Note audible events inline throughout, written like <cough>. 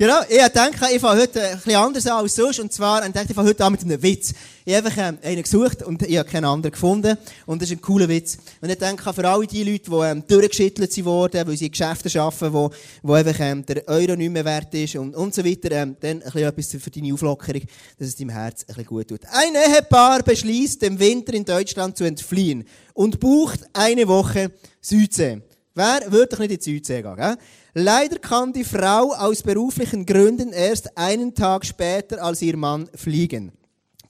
Genau, ich denke, ich fange heute ein bisschen anders an als sonst. Und zwar, ich denke, ich fange heute an mit einem Witz. Ich habe einfach ähm, einen gesucht und ich habe keinen anderen gefunden. Und das ist ein cooler Witz. Und ich denke, für alle die Leute, die ähm, durchgeschüttelt wurden, weil sie in Geschäften arbeiten, wo, wo einfach ähm, der Euro nicht mehr wert ist und, und so weiter, ähm, dann ein bisschen etwas für deine Auflockerung, dass es deinem Herz ein bisschen gut tut. Ein Ehepaar beschließt, dem Winter in Deutschland zu entfliehen und bucht eine Woche Südsee. Wer würde nicht in die Südsee gehen, gell? Leider kann die Frau aus beruflichen Gründen erst einen Tag später als ihr Mann fliegen.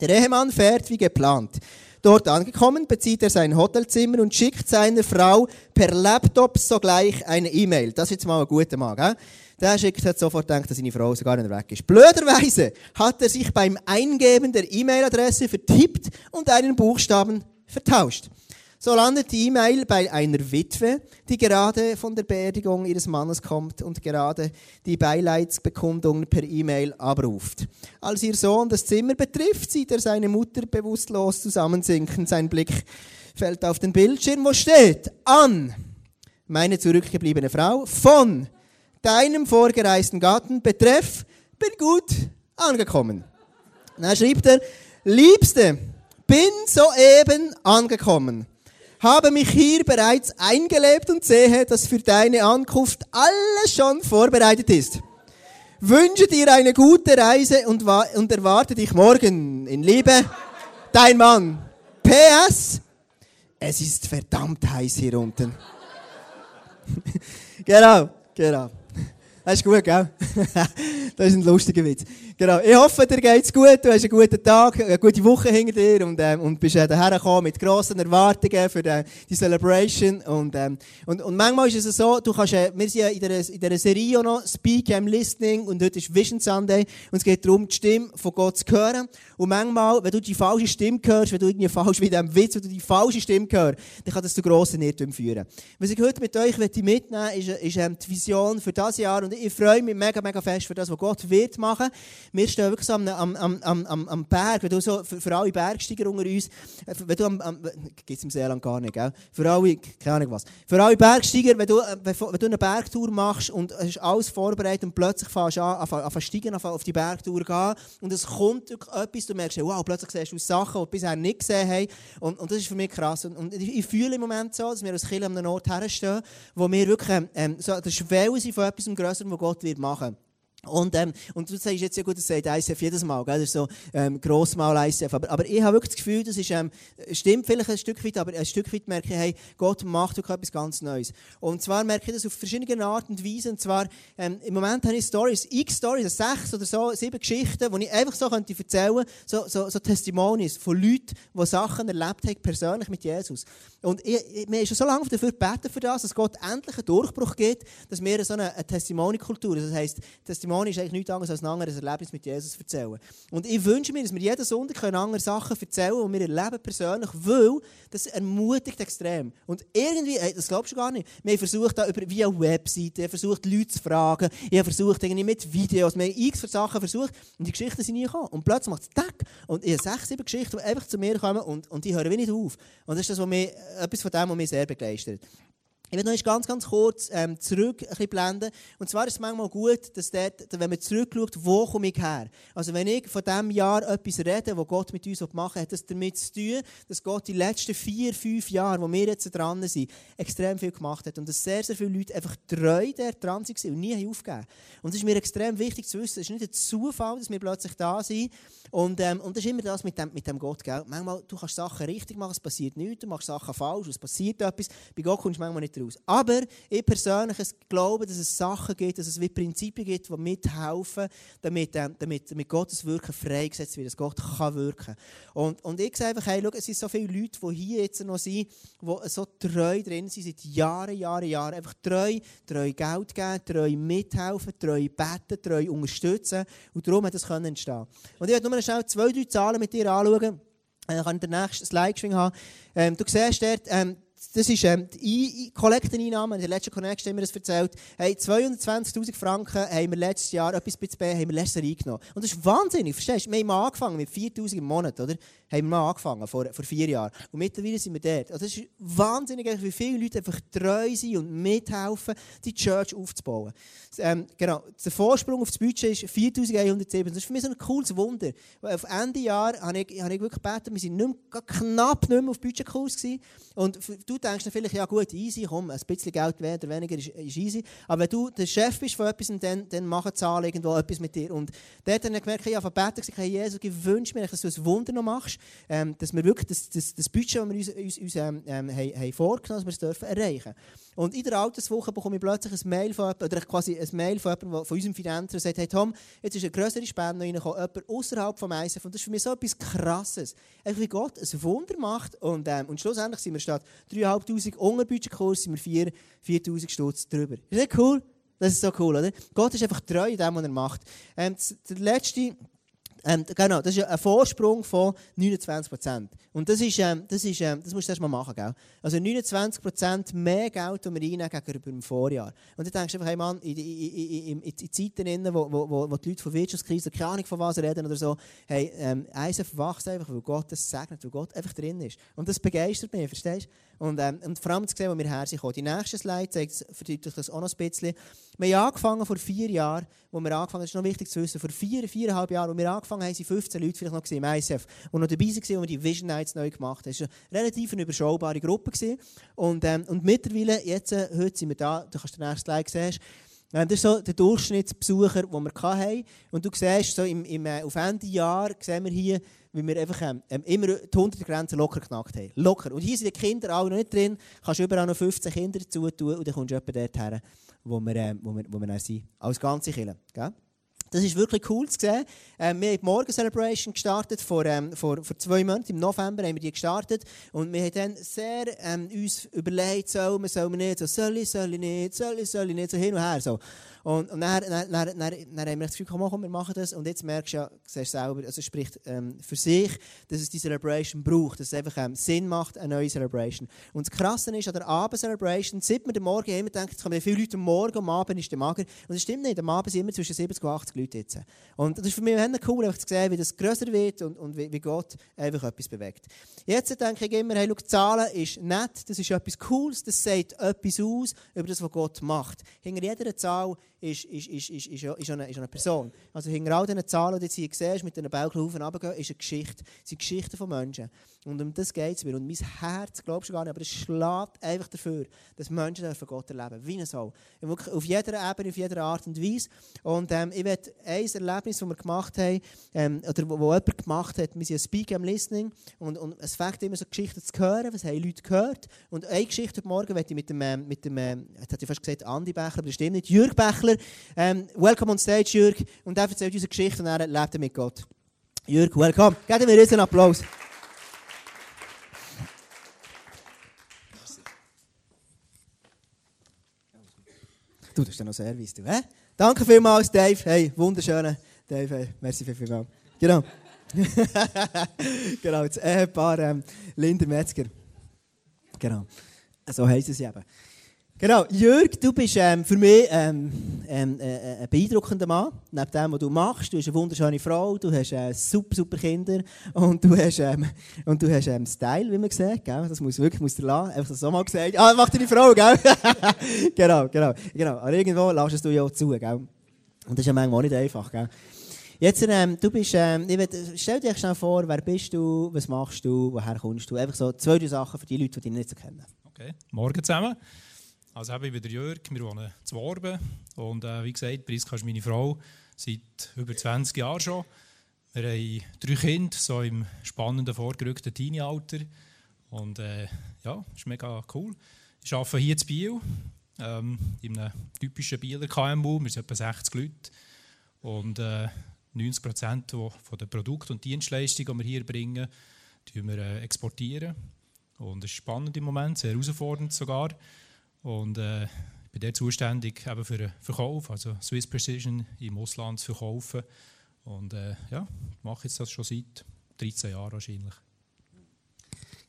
Der Ehemann fährt wie geplant. Dort angekommen, bezieht er sein Hotelzimmer und schickt seiner Frau per Laptop sogleich eine E-Mail. Das ist jetzt mal ein guter Mann, gell? Der schickt hat sofort gedacht, dass seine Frau sogar nicht weg ist. Blöderweise hat er sich beim Eingeben der E-Mail-Adresse vertippt und einen Buchstaben vertauscht. So landet die E-Mail bei einer Witwe, die gerade von der Beerdigung ihres Mannes kommt und gerade die Beileidsbekundung per E-Mail abruft. Als ihr Sohn das Zimmer betrifft, sieht er seine Mutter bewusstlos zusammensinken. Sein Blick fällt auf den Bildschirm, wo steht an meine zurückgebliebene Frau von deinem vorgereisten Gatten betreff bin gut angekommen. Dann schreibt er, Liebste, bin soeben angekommen habe mich hier bereits eingelebt und sehe, dass für deine Ankunft alles schon vorbereitet ist. Wünsche dir eine gute Reise und, und erwarte dich morgen in Liebe, dein Mann. PS, es ist verdammt heiß hier unten. <laughs> genau, genau. Das ist gut, gell? <laughs> das ist ein lustiger Witz. Genau. Ich hoffe, dir geht's gut. Du hast einen guten Tag, eine gute Woche hinter dir und, ähm, und bist äh, daher gekommen mit grossen Erwartungen für die, die Celebration. Und, ähm, und, und manchmal ist es so, du kannst, äh, wir sind ja in dieser, Serie noch Speak, I'm Listening und heute ist Vision Sunday und es geht darum, die Stimme von Gott zu hören. Und manchmal, wenn du die falsche Stimme hörst, wenn du irgendwie falsch wie dem Witz, wenn du die falsche Stimme hörst, dann kann das zu grossen Irrtümern führen. Was ich heute mit euch mitnehmen möchte, ist, ist ähm, die Vision für das Jahr und ich freue mich mega, mega fest für das, was Gott wird machen. Wir stehen wirklich so am, am, am, am, am Berg, wenn du so, für, für alle Bergsteiger unter uns, äh, wenn du am, am gibt es im Seeland gar nicht, gell? Für alle, keine Ahnung was. Für alle Bergsteiger, wenn du, äh, wenn, du eine Bergtour machst und hast alles vorbereitet und plötzlich fährst du an, auf steigen, auf die Bergtour gehen und es kommt etwas, du merkst, wow, plötzlich siehst du Sachen, die du bisher nicht gesehen hast. Und, und das ist für mich krass. Und, und ich, fühle im Moment so, dass wir als Kirche an einem Ort herstehen, wo wir wirklich ähm, so der Schwelle sind von etwas Größerem, was Gott wird machen und, ähm, und du sagst jetzt ja gut, das sagt ICF jedes Mal, gell? das ist so ähm, Grossmal ICF. Aber, aber ich habe wirklich das Gefühl, das ist, ähm, stimmt vielleicht ein Stück weit, aber ein Stück weit merke ich, hey, Gott macht wirklich etwas ganz Neues. Und zwar merke ich das auf verschiedene Arten und Weisen. Und zwar, ähm, im Moment habe ich Stories, x Stories, sechs oder so, sieben Geschichten, die ich einfach so könnte erzählen, so, so, so Testimonies von Leuten, die Sachen erlebt haben, persönlich mit Jesus. Und ich, ich, mir schon so lange dafür gebeten für das, dass Gott endlich einen Durchbruch gibt, dass wir so eine, eine Testimony-Kultur, das heisst, Testimony ist eigentlich nichts anderes als ein anderes Erlebnis mit Jesus erzählen. Und ich wünsche mir, dass wir jeden Sonntag andere Sachen erzählen können, die wir erleben persönlich, weil das ermutigt extrem. Und irgendwie, ey, das glaubst du gar nicht, wir haben versucht, da über, via Webseite, versucht, Leute zu fragen, ich habe versucht, irgendwie mit Videos, wir haben x Sachen versucht und die Geschichten sind nie gekommen. Und plötzlich macht es Tag und ich habe sechs, sieben Geschichten, die einfach zu mir kommen und, und die hören wie nicht auf. Und das ist das, was mich, etwas von dem, was mich sehr begeistert. Ich will noch ganz, ganz kurz ähm, zurück ein bisschen blenden. Und zwar ist es manchmal gut, dass dort, wenn man zurückschaut, wo komme ich her? Also wenn ich von diesem Jahr etwas rede, was Gott mit uns machen will, hat das damit zu tun, dass Gott die letzten vier, fünf Jahre, wo wir jetzt dran sind, extrem viel gemacht hat. Und dass sehr, sehr viele Leute einfach treu der dran waren und nie aufgegeben Und es ist mir extrem wichtig zu wissen, es ist nicht ein Zufall, dass wir plötzlich da sind. Und, ähm, und das ist immer das mit dem, mit dem Gott. Gell? Manchmal, du kannst Sachen richtig machen, es passiert nichts, du machst Sachen falsch, es passiert etwas. Bei Gott kommst du manchmal nicht raus. Aber ich persönlich glaube, dass es Sachen gibt, dass es wie Prinzipien gibt, die mithelfen, damit, ähm, damit, damit Gottes Wirken freigesetzt wird, dass Gott kann wirken und, und ich sage einfach, hey, schau, es sind so viele Leute, die hier jetzt noch sind, die so treu drin sind, seit Jahren, Jahren, Jahren. Einfach treu, treu Geld geben, treu mithelfen, treu beten, treu unterstützen. Und darum hat das entstehen Und ich werde nur schnell zwei, drei Zahlen mit dir anschauen. Dann kann ich den nächsten Slide haben. Ähm, du siehst dort, ähm, das ist ähm, die Kollekteneinnahme. In der letzten Connection haben wir das erzählt. Hey, 220'000 Franken haben wir letztes Jahr, etwas bei B, haben wir letztes Jahr eingenommen. Und das ist wahnsinnig, verstehst du? Wir haben angefangen mit 4'000 im Monat, oder? Haben wir mal angefangen, vor, vor vier Jahren. Und mittlerweile sind wir dort. Also das ist wahnsinnig, wie viele Leute einfach treu sind und mithelfen, die Church aufzubauen. Ähm, genau, der Vorsprung auf das Budget ist 4'107. Das ist für mich so ein cooles Wunder. Auf Ende Jahr habe ich, habe ich wirklich gebeten, wir mehr, knapp nicht mehr auf Budgetkurs gewesen. Und du denkst dann vielleicht, ja gut, easy, komm, ein bisschen Geld mehr oder weniger ist, ist easy. Aber wenn du der Chef bist von etwas, dann, dann machen Zahlen irgendwo etwas mit dir. Und dort habe ich gemerkt, ich habe gebeten, Jesus, ich wünsche mir, dass du ein Wunder noch machst, ähm, dass wir wirklich das, das, das Budget, das wir uns, uns, uns ähm, ähm, haben, haben vorgenommen, dass wir es dürfen erreichen Und in der Alterswoche bekomme ich plötzlich ein Mail von jemandem, oder quasi ein Mail von jemandem, von unserem Finanzer, der sagt, hey Tom, jetzt ist eine größere Spende reingekommen, jemand außerhalb vom ISF. Und das ist für mich so etwas Krasses. Einfach wie Gott ein Wunder macht. Und, ähm, und schlussendlich sind wir statt 3'500 Unterbudgetkurs, sind wir 4'000 Stutz drüber. Ist das cool? Das ist so cool, oder? Gott ist einfach treu in dem, was er macht. Ähm, der letzte ähm, genau, das ist ein Vorsprung von 29 Und das, ist, ähm, das, ist, ähm, das musst du erst mal machen. Gell? Also 29% mehr Geld, das wir einnehmen gegenüber dem Vorjahr. Und dann denkst du einfach, hey Mann, in, in, in, in Zeiten, wo, wo, wo, die Leute von Wirtschaftskrise, keine Ahnung von was reden oder so, hey, ähm, ISF wächst einfach, weil Gott das segnet, weil Gott einfach drin ist. Und das begeistert mich, verstehst du? Und, ähm, und vor allem zu sehen, wo wir her sind. Die nächste Slide zeigt verdeutlicht das auch noch ein bisschen. Wir haben angefangen vor vier Jahren, wo wir angefangen das ist noch wichtig zu wissen, vor vier, viereinhalb Jahren, wo wir angefangen haben, sind 15 Leute vielleicht noch im ISF, die noch dabei waren, wo wir die Vision Nights neu gemacht haben. Es war eine relativ überschaubare Gruppe. Und, ähm, und mittlerweile, jetzt, äh, heute sind wir da, du kannst den nächsten Slide sehen, ähm, das ist so der Durchschnittsbesucher, den wir hatten. Und du siehst, so im, im, äh, auf Ende Jahr sehen wir hier, wie wir einfach ähm, ähm immer die 100 Grenzen locker geknackt haben. Locker. Und hier sind die Kinder alle noch nicht drin. Du kannst überall noch 15 Kinder dazu tun und dann kommst du etwa dort her, wo wir, ähm, wo wir, wo wir dann sind. Als ganze Kirche. Das ist wirklich cool zu sehen. Ähm, wir haben die Morgen-Celebration gestartet, vor, ähm, vor, vor zwei Monaten, im November haben wir die gestartet. Und wir haben dann sehr ähm, uns überlegt, sollen wir, sollen wir nicht, so, soll ich, soll ich nicht, soll ich, soll ich nicht, so hin und her. So. Und, und dann, dann, dann, dann, dann haben wir das Gefühl, komm, komm, wir machen das. Und jetzt merkst du ja, siehst selber, also spricht ähm, für sich, dass es die Celebration braucht, dass es einfach ähm, Sinn macht, eine neue Celebration. Und das Krasse ist, an der Abend-Celebration, seit wir den Morgen immer denkt, es kommen viele Leute am Morgen, am Abend ist der Mager. Und das stimmt nicht, am Abend sind immer zwischen 70 und 80 Leute jetzt. Und das ist für mich cool, einfach zu sehen, wie das größer wird und, und wie, wie Gott einfach etwas bewegt. Jetzt denke ich immer, hey, schau, Zahlen ist nett, das ist etwas Cooles, das sagt etwas aus über das, was Gott macht. Hinter jeder Zahl ist, ist, ist, ist, ist, ist, eine, ist eine Person. Also hinter all diesen Zahlen, die du hier siehst, mit diesen Bauchlufen runtergehen, ist eine Geschichte. Es sind Geschichten von Menschen. Und um das geht es mir. Und mein Herz, glaubst du gar nicht, aber es schlägt einfach dafür, dass Menschen von Gott erleben wie ein Soul. Auf jeder Ebene, auf jeder Art und Weise. Und ähm, ich werde ein Erlebnis, das wir gemacht haben, ähm, oder wo, wo jemand gemacht hat, wir sind ein Speak am Listening und, und es fängt immer so Geschichten zu hören, was haben Leute gehört. Und eine Geschichte heute Morgen werde ich mit dem, ähm, mit dem ähm, jetzt hätte ich fast gesagt Andi Bechler, aber das stimmt nicht, Jürg Ähm, welcome on stage, Jürg. Und er erzählt unsere Geschichte und er lebt mit Gott. Jürg, welcome. Geben wir jetzt einen Applaus. Du, das ist ja noch Service, du, hä? Danke vielmals, Dave. Hey, wunderschöner Dave. Hey, merci vielmals. Genau. <laughs> genau, das Ehepaar ähm, Linda Metzger. Genau. So heißen sie eben. Genau, Jörg, du bist ähm, für mich ähm, ähm, äh, äh, ein beeindruckender Mann. Neben dem, was du machst, du bist eine wunderschöne Frau, du hast äh, super, super Kinder und du hast, ähm, und du hast ähm, Style, wie man sieht. Gell? Das muss wirklich muss dir lassen. Einfach so mal gesagt. Ah, mach deine Frau, gell? <laughs> genau, genau, genau. Aber irgendwo lässt du ja auch zu, gell? Und das ist ja manchmal auch nicht einfach, gell? Jetzt, ähm, du bist, ähm, will, stell dir schnell vor, wer bist du, was machst du, woher kommst du? Einfach so zwei, drei Sachen für die Leute, die dich nicht so kennen. Okay, morgen zusammen. Also ich bin Jörg, wir wohnen zu Worben und äh, wie gesagt, Priska ist meine Frau seit über 20 Jahren schon. Wir haben drei Kinder, so im spannenden, vorgerückten Teenie-Alter und äh, ja, ist mega cool. Ich arbeite hier in Biel, ähm, in einem typischen Bieler KMU, wir sind etwa 60 Leute und äh, 90 Prozent von den Produkten und Dienstleistungen, die wir hier bringen, wir, äh, exportieren. Und es ist spannend im Moment, sehr herausfordernd sogar. Und äh, ich bin dort zuständig eben für den Verkauf, also Swiss Precision im Ausland zu verkaufen. Und äh, ja, mache jetzt das schon seit 13 Jahren wahrscheinlich.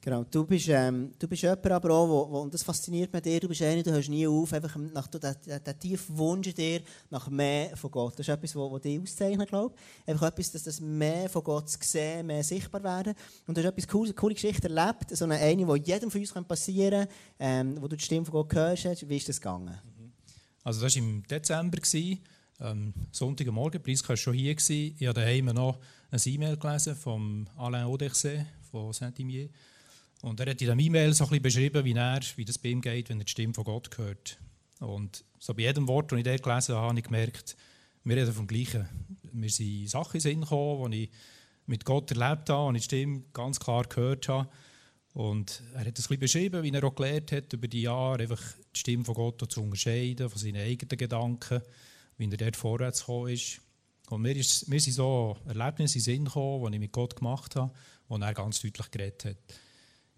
Genau, du bist, ähm, du bist jemand aber auch, wo, wo, und das fasziniert mich dir, du bist einer, du hörst nie auf, einfach nach der, tiefen Wunsch in dir nach mehr von Gott. Das ist etwas, was dich auszeichnet, glaube ich. Einfach etwas, dass das mehr von Gott zu sehen, mehr sichtbar werden. Und du hast etwas cooles, eine coole Geschichte erlebt, so eine, eine, die jedem von uns passieren kann, ähm, wo du die Stimme von Gott hörst. Wie ist das gegangen? Also das war im Dezember. Ähm, Sonntagmorgen, Priska war schon hier. Ich habe daheim noch ein E-Mail gelesen von Alain Audexé von Saint-Imier. Und er hat in dem E-Mail so beschrieben, wie, er, wie das bei ihm geht, wenn er die Stimme von Gott hört. Und so bei jedem Wort, das ich dort gelesen habe, habe ich gemerkt, wir reden vom Gleichen. Mir sind Sachen in Sinn gekommen, die ich mit Gott erlebt habe und die Stimme ganz klar gehört habe. Und er hat es ein beschrieben, wie er auch gelernt hat, über die Jahre einfach die Stimme von Gott zu unterscheiden, von seinen eigenen Gedanken, wie er dort vorwärts gekommen ist. Und mir, ist, mir sind so Erlebnisse in Sinn gekommen, die ich mit Gott gemacht habe, wo er ganz deutlich geredet hat.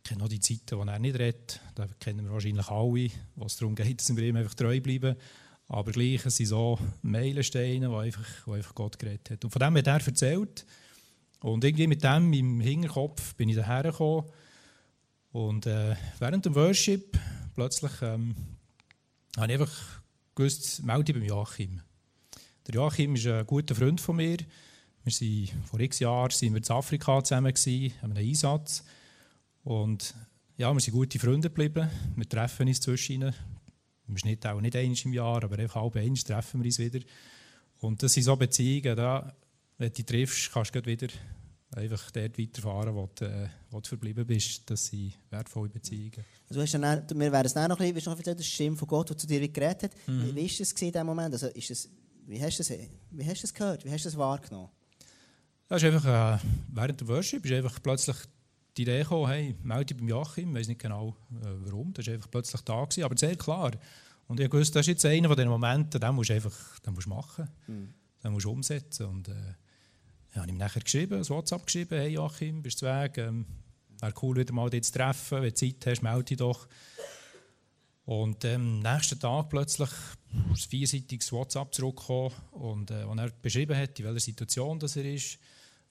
Ich kenne auch die Zeiten, wo er nicht redet. Da kennen wir wahrscheinlich alle, wo es darum geht, dass wir ihm einfach treu bleiben. Aber gleich, es sind so Meilensteine, wo einfach, wo einfach Gott geredet hat. Und von dem hat er erzählt. Und irgendwie mit dem im Hinterkopf bin ich daher gekommen. Und äh, während dem Worship plötzlich ähm, habe ich einfach gewusst, melde ich beim Joachim. Der Joachim ist ein guter Freund von mir. Wir sind, vor x Jahren sind wir in Afrika zusammen haben einen Einsatz. Und ja, wir sind gute Freunde geblieben. Wir treffen uns zwischen. Im Schnitt auch nicht einmal im Jahr, aber einfach halb einmal treffen wir uns wieder. Und das sind so Beziehungen, da, wenn du dich triffst, kannst du wieder einfach dort weiterfahren, wo du, äh, wo du verblieben bist. Das sind wertvolle Beziehungen. Also, du hast dann, wir werden es noch ein bisschen, noch erzählen, das Stimme von Gott, das zu dir geredet hat. Mhm. Wie war das in diesem Moment? Also, ist das, wie, hast du das, wie hast du das gehört? Wie hast du das wahrgenommen? Das ist einfach, äh, während der Worship ist einfach plötzlich die Idee gekommen, hey, melde dich beim Joachim, ich weiß nicht genau äh, warum, das war einfach plötzlich da, gewesen, aber sehr klar. Und ich wusste, das ist jetzt einer von den Momenten, den musst du einfach den musst machen, mhm. den musst du umsetzen. Und äh, ja, habe ihm nachher geschrieben, ein WhatsApp geschrieben, hey Joachim, bist du weg, ähm, wäre cool, wieder mal dich zu treffen, wenn du Zeit hast, melde dich doch. Und ähm, am nächsten Tag plötzlich ein vierseitiges WhatsApp zurückgekommen und äh, er beschrieben hat, in welcher Situation das er ist.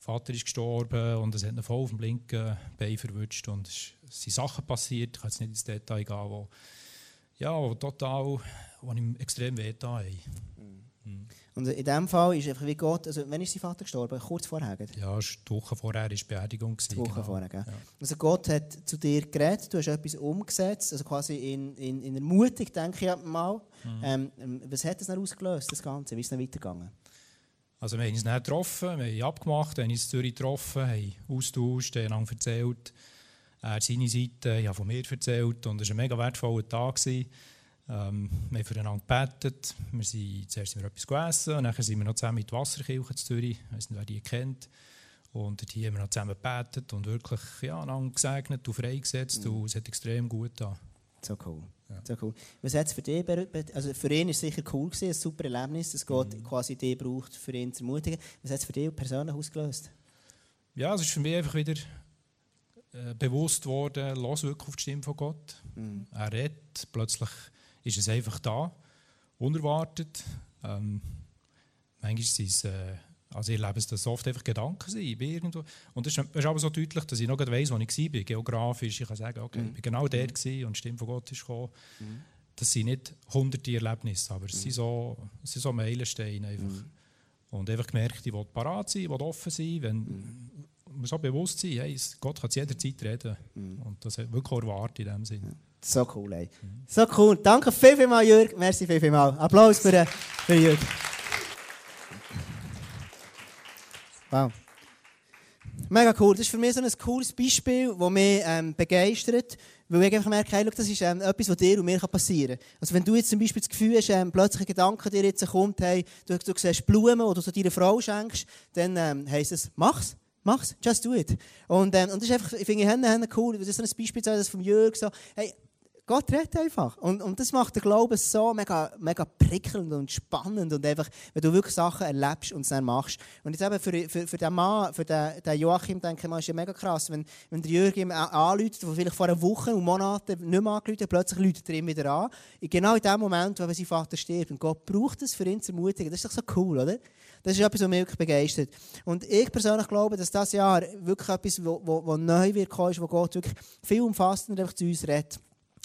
Vater ist gestorben und es hat ihn voll auf dem linken Bein verwünscht und es sind Sachen passiert, ich kann jetzt nicht ins Detail gehen, wo, ja, wo total, wo ihm extrem weh haben. Mhm. Und in dem Fall ist einfach wie Gott, also wann ist sein Vater gestorben? Kurz vorher? Ja, die Woche vorher war die Beerdigung. Die Woche genau. vorher, ja. Also Gott hat zu dir geredet, du hast etwas umgesetzt, also quasi in, in, in Ermutung, denke ich mal. Mhm. Ähm, was hat das dann ausgelöst, das Ganze? Wie ist es dann weitergegangen? Also wir haben uns dann getroffen, wir haben abgemacht, haben uns in Zürich getroffen, haben austauscht, haben erzählt. Er seine Seite, ich habe von mir erzählt und es war ein mega wertvoller Tag. Ähm, wir haben füreinander gebetet, wir sind, zuerst sind wir etwas gegessen und dann sind wir noch zusammen in die Wasserkirche in Zürich, ich weiß nicht, wer die kennt. Und hier haben wir noch zusammen gebetet und wirklich ja, einander gesegnet und freigesetzt mhm. und es hat extrem gut getan. So cool. Ja. So cool. Was hat für dich, also für ihn ist es sicher cool gewesen, ein super Erlebnis, dass Gott mhm. quasi die braucht, für ihn zu ermutigen. Was hat es für dich persönlich ausgelöst? Ja, es ist für mich einfach wieder äh, bewusst worden, los wirklich auf die Stimme von Gott. Mhm. Er redet, plötzlich ist es einfach da, unerwartet. Ähm, manchmal sind es äh, also ich erlebe es, dass oft einfach Gedanken sind. Irgendwo. Und es ist, aber so deutlich, dass ich noch weiss, wo ich war, geografisch. Ich kann sagen, okay, mhm. ich war genau der mhm. und die Stimme von Gott ist gekommen. Mhm. Das sind nicht hunderte Erlebnisse, aber es, mhm. sind so, es sind so Meilensteine einfach. Mhm. Und einfach gemerkt, ich will parat sein, ich will offen sein, wenn mhm. wir so bewusst sind, hey, Gott kann zu jeder Zeit reden. Und das wirklich erwartet in dem Sinne. So cool, ey. So cool. Danke viel, viel mal, Jürg. Merci viel, viel mal. Applaus für, für Jürg. Wow. Mega cool. Das ist für mich so ein cooles Beispiel, das mich ähm, begeistert. Weil ich einfach merke, hey, das ist ähm, etwas, was dir und mir passieren kann. Also wenn du jetzt zum Beispiel das Gefühl hast, ähm, plötzlich ein Gedanke dir jetzt kommt, hey, du, du siehst Blumen oder so deiner Frau schenkst, dann ähm, heisst es, mach's. Mach's, just do it. Und, ähm, und das ist einfach, ich finde, Hände cool, das ist so ein Beispiel, das vom Jörg so, hey, Gott redet einfach. Und, und das macht den Glauben so mega, mega prickelnd und spannend. Und einfach, wenn du wirklich Sachen erlebst und es dann machst. Und jetzt eben für, für, für den Mann, für den, den Joachim, denke ich mal, ist ja mega krass. Wenn, wenn der Jürgen ihm anruft, der vielleicht vor einer Woche und Monaten nicht mehr angerufen plötzlich läutet er ihm wieder an. Genau in dem Moment, wo sein Vater stirbt. Und Gott braucht es für ihn zu ermutigen. Das ist doch so cool, oder? Das ist etwas, was mich wirklich begeistert. Und ich persönlich glaube, dass das Jahr wirklich etwas, was neu wird ist, wo Gott wirklich viel umfassender zu uns redet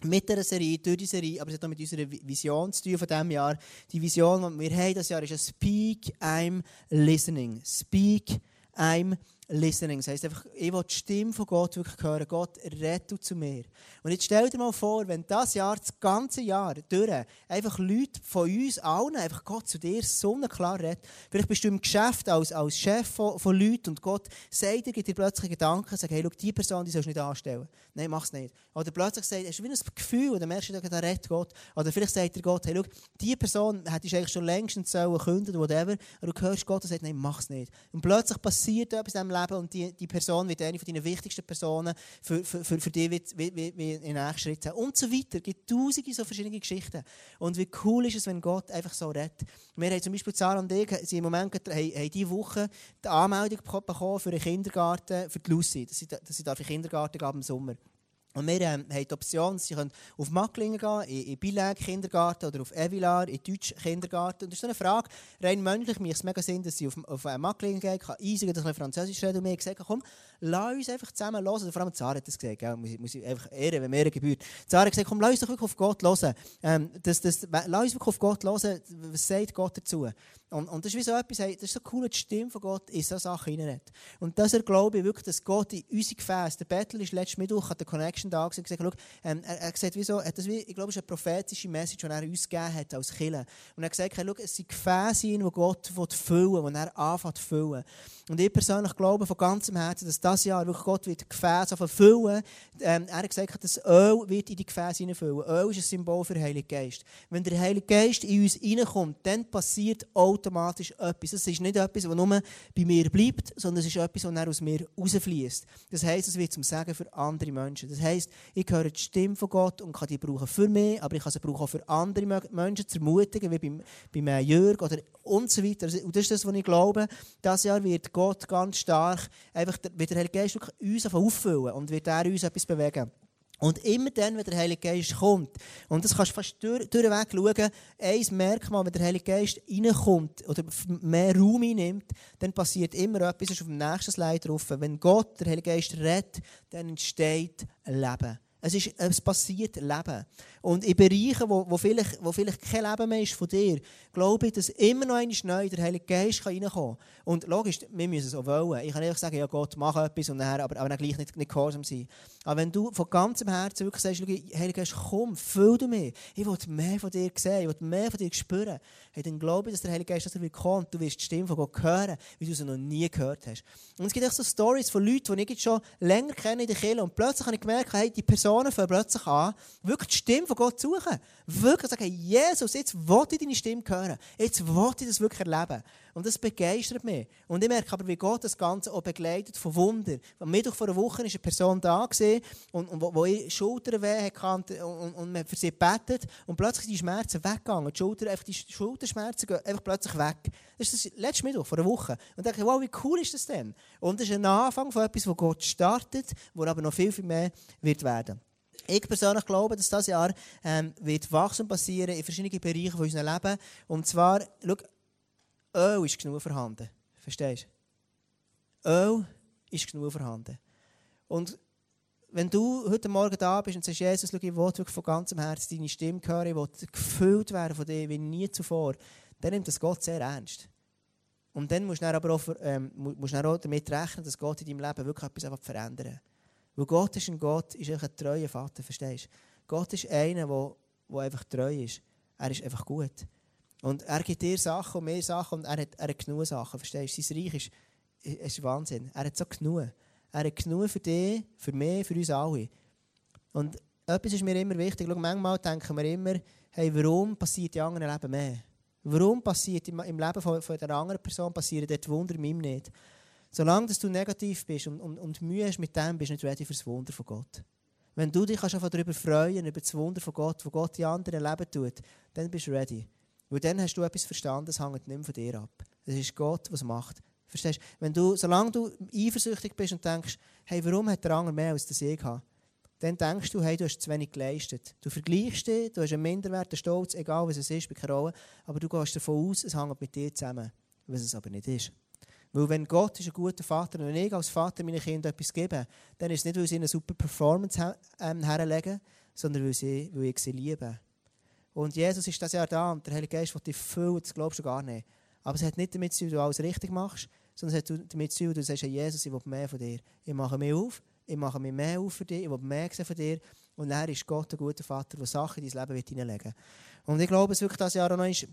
mit dieser Serie, durch die Serie, aber es hat auch mit unserer Vision zu tun von diesem Jahr. Die Vision, die wir haben dieses Jahr, ist ein Speak, I'm listening. Speak, I'm listening listening. Das heisst einfach, ich will die Stimme von Gott wirklich hören. Gott, rette zu mir. Und jetzt stell dir mal vor, wenn das Jahr, das ganze Jahr durch, einfach Leute von uns allen, einfach Gott zu dir sonnenklar redet. Vielleicht bist du im Geschäft als, als Chef von, von Leuten und Gott sagt dir, gibt dir plötzlich Gedanken, sagt, hey, schau, die Person, die sollst du nicht anstellen. Nein, mach es nicht. Oder plötzlich sagt, hast du wie ein Gefühl, oder merkst du, da redet Gott. Oder vielleicht sagt dir Gott, hey, schau, die Person hättest du eigentlich schon längst sollen künden, whatever. Aber du hörst Gott und sagt, nein, mach es nicht. Und plötzlich passiert etwas in deinem Leben und die, die Person wird eine von deinen wichtigsten Personen für, für, für, für dich wie, wie, wie in den nächsten Schritt sein. Und so weiter. Es gibt tausende so verschiedene Geschichten. Und wie cool ist es, wenn Gott einfach so redet. Wir haben zum Beispiel Sarah und ich, sie im Moment haben, haben diese Woche die Anmeldung bekommen für einen Kindergarten für die Lucy, dass sie, dass sie in den Kindergarten gehen im Sommer. Und wir ähm, haben die Option, sie können auf Macklingen gehen, in, in Bilag Kindergarten oder auf Evilar, in Deutsch Kindergarten. Und das ist so eine Frage, rein menschlich, mir es mega Sinn, dass sie auf, auf Macklingen gehen, kann easy, dass ich Französisch reden. Und mir gesagt, komm, lass uns einfach zusammen hören. Vor allem Zara hat das gesagt, gell? Muss, ich, muss ich einfach ehren, wenn mir gebührt. Zara hat gesagt, komm, lass uns doch wirklich auf Gott hören. Ähm, das, das, lass uns wirklich auf Gott hören, was sagt Gott dazu. Und, und das ist wie so etwas, das ist so cool, die Stimme von Gott in so Sachen hineinredet. Und das glaube ich wirklich, dass Gott in unsere Gefäße, der Bettel ist letztes Mittwoch an der Connection da und gesagt, schau, ähm, er, er gesagt, wieso, hat das wie, ich glaube, es ist eine prophetische Message, die er uns gegeben hat als Killer. Und er hat gesagt, schau, es sind Gefäße, die Gott füllen will, die er anfängt zu füllen. Und ich persönlich glaube von ganzem Herzen, dass das Jahr wirklich Gott wird Gefäße füllen. Ähm, er hat gesagt, dass Öl wird in die Gefäße hineinfüllen. Öl ist ein Symbol für den Heiligen Geist. Wenn der Heilige Geist in uns hineinkommt, dann passiert automatisch etwas. Es ist nicht etwas, das nur bei mir bleibt, sondern es ist etwas, das aus mir rausfließt. Das heisst, es wird zum Sagen für andere Menschen. Das heisst, ich höre die Stimme von Gott und kann die brauchen für mich, aber ich kann sie brauchen auch für andere Menschen zu ermutigen, wie beim, beim Jörg oder und so weiter. Und das ist das, was ich glaube. Dieses Jahr wird Gott ganz stark, einfach, wird der Heilige Geist uns auffüllen und wird er uns etwas bewegen. Und immer dann, wenn der Heilige Geist kommt, und das kannst du fast durch, durchweg schauen, ein Merkmal, wenn der Heilige Geist reinkommt oder mehr Raum einnimmt, dann passiert immer etwas, das ist auf dem nächsten Slide drauf. Wenn Gott, der Heilige Geist, redet, dann entsteht Leben. Es, ist, es passiert Leben. Und in Bereichen, wo, wo, vielleicht, wo vielleicht kein Leben mehr ist von dir, glaube ich, dass immer noch einmal neu der Heilige Geist reinkommen kann. Und logisch, wir müssen es auch wollen. Ich kann nicht sagen, ja Gott, mach etwas und nachher, aber, aber dann gleich nicht, nicht gehorsam sein. Aber wenn du von ganzem Herzen wirklich sagst, Heilige Geist, komm, füll du mich. Ich will mehr von dir sehen, ich will mehr von dir spüren. Hey, dann glaube ich, dass der Heilige Geist er kommt. Du wirst die Stimme von Gott hören, wie du sie noch nie gehört hast. Und es gibt auch so Stories von Leuten, die ich jetzt schon länger kenne in der Kirche und plötzlich habe ich gemerkt, hey, die Personen fangen plötzlich an, wirklich die Stimme von Gott zu suchen. Wirklich sagen, Jesus, jetzt wollte ich deine Stimme hören. Jetzt wollte ich das wirklich erleben. Und das begeistert mich. Und ich merke aber, wie Gott das Ganze auch begleitet von Wunder. Am Mittwoch vor einer Woche war eine Person da und, und wo, wo ihre Schulterweh hatte und, und, und man für sie betet und plötzlich die Schmerzen weggegangen. Die, Schulter, einfach die Schulterschmerzen gehen einfach plötzlich weg. Das ist das letzte Mittwoch vor einer Woche. Und ich dachte, wow, wie cool ist das denn? Und das ist ein Anfang von etwas, wo Gott startet, wo aber noch viel, viel mehr wird werden. Ich persönlich glaube, dass dieses Jahr ähm, wird Wachstum passieren in verschiedenen Bereichen von unserem Leben. Und zwar, schau, Öl ist genug vorhanden. Verstehst du? Öl ist genug vorhanden. Und wenn du heute Morgen da bist und sagst, Jesus, schau, ich will von ganzem Herzen deine Stimme hören, ich will gefüllt werden von dir wie nie zuvor, dann nimmt das Gott sehr ernst. Und dann musst du dann aber auch, ähm, musst du auch damit rechnen, dass Gott in deinem Leben wirklich etwas verändern Weil Gott ist ein Gott, ist ein treuer Vater, verstehst du? Gott ist einer, der einfach treu ist. Er ist einfach gut. Und er gibt dir Sachen und mehr Sachen und er hat, er hat genug Sachen, verstehst du? Sein Reich ist, ist Wahnsinn. Er hat so genug. Er hat genug für dich, für mich, für uns alle. Und etwas ist mir immer wichtig. Schau, manchmal denken wir immer, hey, warum passiert in anderen Leben mehr? Warum passiert im, im Leben von, von der anderen Person passieren dort Wunder meinem nicht? Solange dass du negativ bist und, und, und Mühe hast mit dem, bist du nicht ready für das Wunder von Gott. Wenn du dich darüber freuen über das Wunder von Gott, wo Gott die anderen Leben tut, dann bist du ready. Weil dann hast du etwas verstanden, das hängt nicht mehr von dir ab. Es ist Gott, was macht. Verstehst du? Wenn du, solange du eifersüchtig bist und denkst, hey, warum hat der andere mehr als das ich habe? Dann denkst du, hey, du hast zu wenig geleistet. Du vergleichst dich, du hast einen Minderwert, einen Stolz, egal was es ist, keine Rolle. Aber du gehst davon aus, es hängt mit dir zusammen. Was es aber nicht ist. Weil wenn Gott ist ein guter Vater und ich als Vater meinen Kindern etwas gebe, dann ist es nicht, weil sie eine super Performance ähm, herlegen, sondern weil, sie, weil ich sie liebe. Und Jesus ist das Jahr da und der Heilige Geist will dich füllen, das glaubst du gar nicht. Aber es hat nicht damit zu tun, dass du alles richtig machst, sondern es hat damit zu tun, dass du sagst, Jesus, ich will mehr von dir. Ich mache mich auf, ich mache mich mehr auf für dich, ich will mehr sehen von dir. Und er ist Gott ein guter Vater, der Sachen in dein Leben hineinlegen will. Und ich glaube, es wirklich das Jahr noch ist,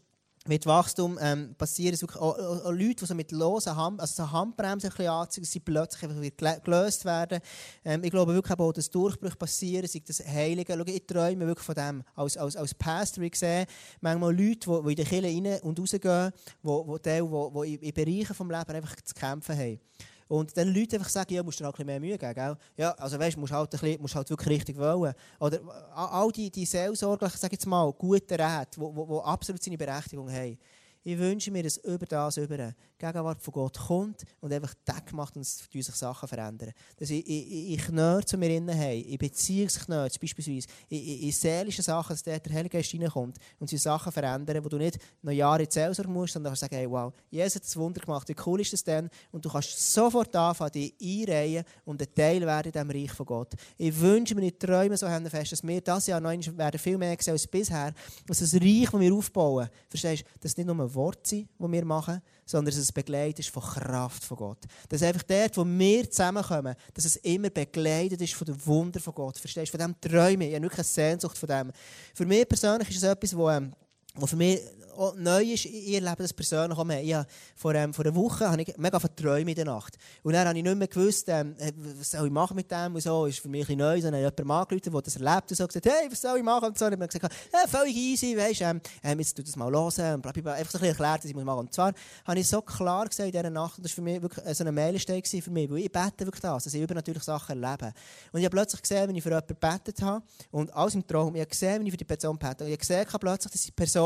mit Wachstum ähm, passieren wirklich auch, auch, auch, Leute, die so mit losen Hand, also so Handbremse ein anziehen, dass sie plötzlich einfach wieder gelöst werden. Ähm, ich glaube wirklich auch, dass Durchbrüche passieren, sei das Heilige. Schau, ich träume wirklich von dem. Als, als, als Pastor, ich sehe manchmal Leute, die, die in die Kirche rein und rausgehen, die, die, die, die in Bereichen des Lebens einfach zu kämpfen haben. Und dann Leute einfach sagen, ja, musst du halt ein bisschen mehr Mühe geben, gell? Ja, also weißt, musst halt ein bisschen, musst halt wirklich richtig wollen. Oder all die, die seelsorglichen, sag jetzt mal, guten Räte, die absolut seine Berechtigung haben. Ich wünsche mir, dass über das über eine Gegenwart von Gott kommt und einfach Tag macht und sich Sachen verändern. Dass ich, ich, ich Knöpfe zu mir innen habe, in Beziehungsknöpfe beispielsweise, in, in, seelischen Sachen, dass der Heilige Geist reinkommt und sich Sachen verändern, wo du nicht noch Jahre in Seelsorge musst, sondern kannst sagen, hey, wow, Jesus hat das Wunder gemacht, wie cool ist das denn? Und du kannst sofort anfangen, dich einreihen und ein Teil werden in diesem Reich von Gott. Ich wünsche mir, ich träume so fest, dass wir das Jahr noch werden viel mehr sehen als bisher, dass das Reich, das wir aufbauen, verstehst du, dass nicht nur Worte sind, die wir machen, sondern dass es begleitet ist von Kraft von Gott. Dass einfach dort, wo wir zusammenkommen, dass es immer begleitet ist von dem Wunder von Gott. Verstehst du? Von dem Träumen. Ich habe wirklich eine Sehnsucht von dem. Für mich persönlich ist es etwas, wo, ähm, wo für mich auch neu ist, ich erlebe das persönlich auch mehr. Ich vor, ähm, vor einer Woche habe ich mega verträumt in der Nacht. Und dann habe ich nicht mehr gewusst, ähm, was soll ich machen mit dem und so. Ist für mich ein neu. Dann habe ich jemanden angerufen, der das erlebt und so gesagt, hey, was soll ich machen? Und so. Und ich habe gesagt, hey, völlig easy, du, ähm, ähm, jetzt tu das mal hören. Und bla, bla, bla. Einfach so ein bisschen erklärt, was ich machen muss. Und zwar habe ich so klar gesagt in dieser Nacht, und das war für mich wirklich so ein Meilenstein für mich, weil ich bete wirklich das, dass ich übernatürlich Sachen erlebe. Und ich habe plötzlich gesehen, wenn ich für jemanden gebetet habe, und alles im Traum, ich habe gesehen, wenn ich für die Person bete, und ich habe gesehen plötzlich, dass die Person,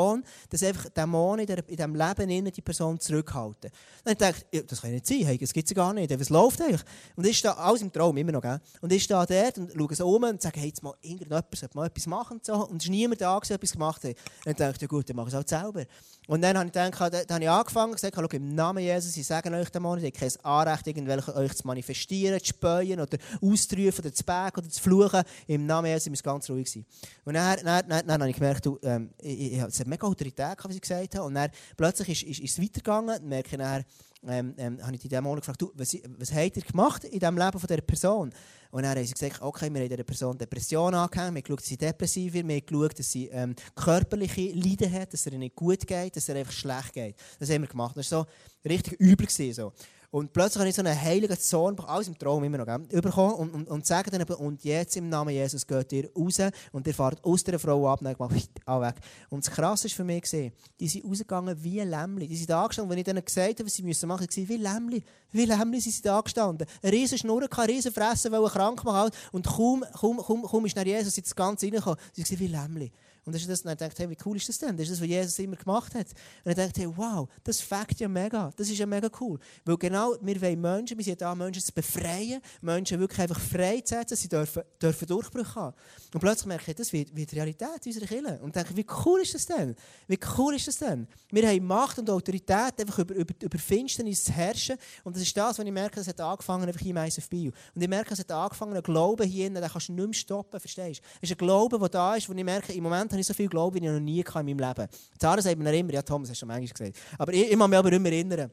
dass einfach Dämonen in diesem Leben die Person zurückhalten. Dann dachte ich, das kann nicht sein, hey, das gibt es gar nicht. Was läuft eigentlich? Und ich stehe, alles im Traum, immer noch, gell? Und ich stehe dort und schaue so um und sage, hey, jetzt mal irgendjemand sollte mal etwas machen. Und, so. und es ist niemand da, der etwas gemacht hat. Dann dachte ich, ja gut, dann mache ich es halt selber. Und dann habe ich, gedacht, dann habe ich angefangen und gesagt, schau, im Namen Jesus, ich sage euch Dämonen, ich habe kein Anrecht, irgendwelche euch zu manifestieren, zu späuen oder auszurufen oder zu bergen oder zu fluchen. Im Namen Jesus, ich muss ganz ruhig sein. Und dann, dann, dann, dann habe ich gemerkt, du, ähm, ich, ich, es hat mega Autorität, wie sie gesagt haben. Und dann plötzlich ist, ist, ist es weitergegangen. Merke dann, ähm, ähm, habe ich die Dämonen gefragt, du, was, was habt ihr gemacht in dem Leben von dieser Person? Und dann haben sie gesagt, okay, wir haben dieser Person Depression angehängt, wir haben geschaut, dass sie depressiv wird, wir haben geschaut, dass sie ähm, körperliche Leiden hat, dass es ihr nicht gut geht, dass es ihr einfach schlecht geht. Das haben wir gemacht. Das war so richtig übel. Gewesen, so. Und plötzlich habe ich so einen heiligen Zorn, alles im Traum immer noch, gell, bekommen und, und, und sagen dann, und jetzt im Namen Jesus geht ihr raus und ihr fahrt aus der Frau ab und dann gemacht, weg. Und das Krasse ist für mich gesehen, die sind rausgegangen wie Lämmli. Die sind da gestanden, wenn ich ihnen gesagt habe, was sie müssen machen müssen, wie Lämmli. Wie Lämmli sind sie da gestanden. Eine riesen Schnurren, keine riesen Fressen, weil krank machen und kaum, kaum, kaum, kaum ist nach Jesus in das Ganze reingekommen. Sie waren wie Lämmli. Und das ist das, und dann hey, wie cool ist das denn? Das ist das, was Jesus immer gemacht hat. Und dann dachte hey, wow, das fängt ja mega. Das ist ja mega cool. Weil genau, wir wollen Menschen, wir sind da, Menschen zu befreien, Menschen wirklich einfach frei zu setzen, sie dürfen, dürfen Durchbrüche haben. Und plötzlich merke ich, das wird, wird Realität unserer Kirche. Und denke, wie cool ist das denn? Wie cool ist das denn? Wir haben Macht und Autorität, einfach über, über, über Finsternis zu herrschen. Und das ist das, was ich merke, es hat angefangen, einfach hier im ISF Bio. Und ich merke, es hat angefangen, ein Glauben hier, den kannst du nicht mehr stoppen, verstehst du? Es ist ein Glauben, der da ist, wo ich merke, im Moment ich so viel Glauben, wie ich noch nie in meinem Leben. Zara sagt mir immer, ja Thomas, hast du schon manchmal gesagt. Aber ich, ich muss mich aber immer erinnern.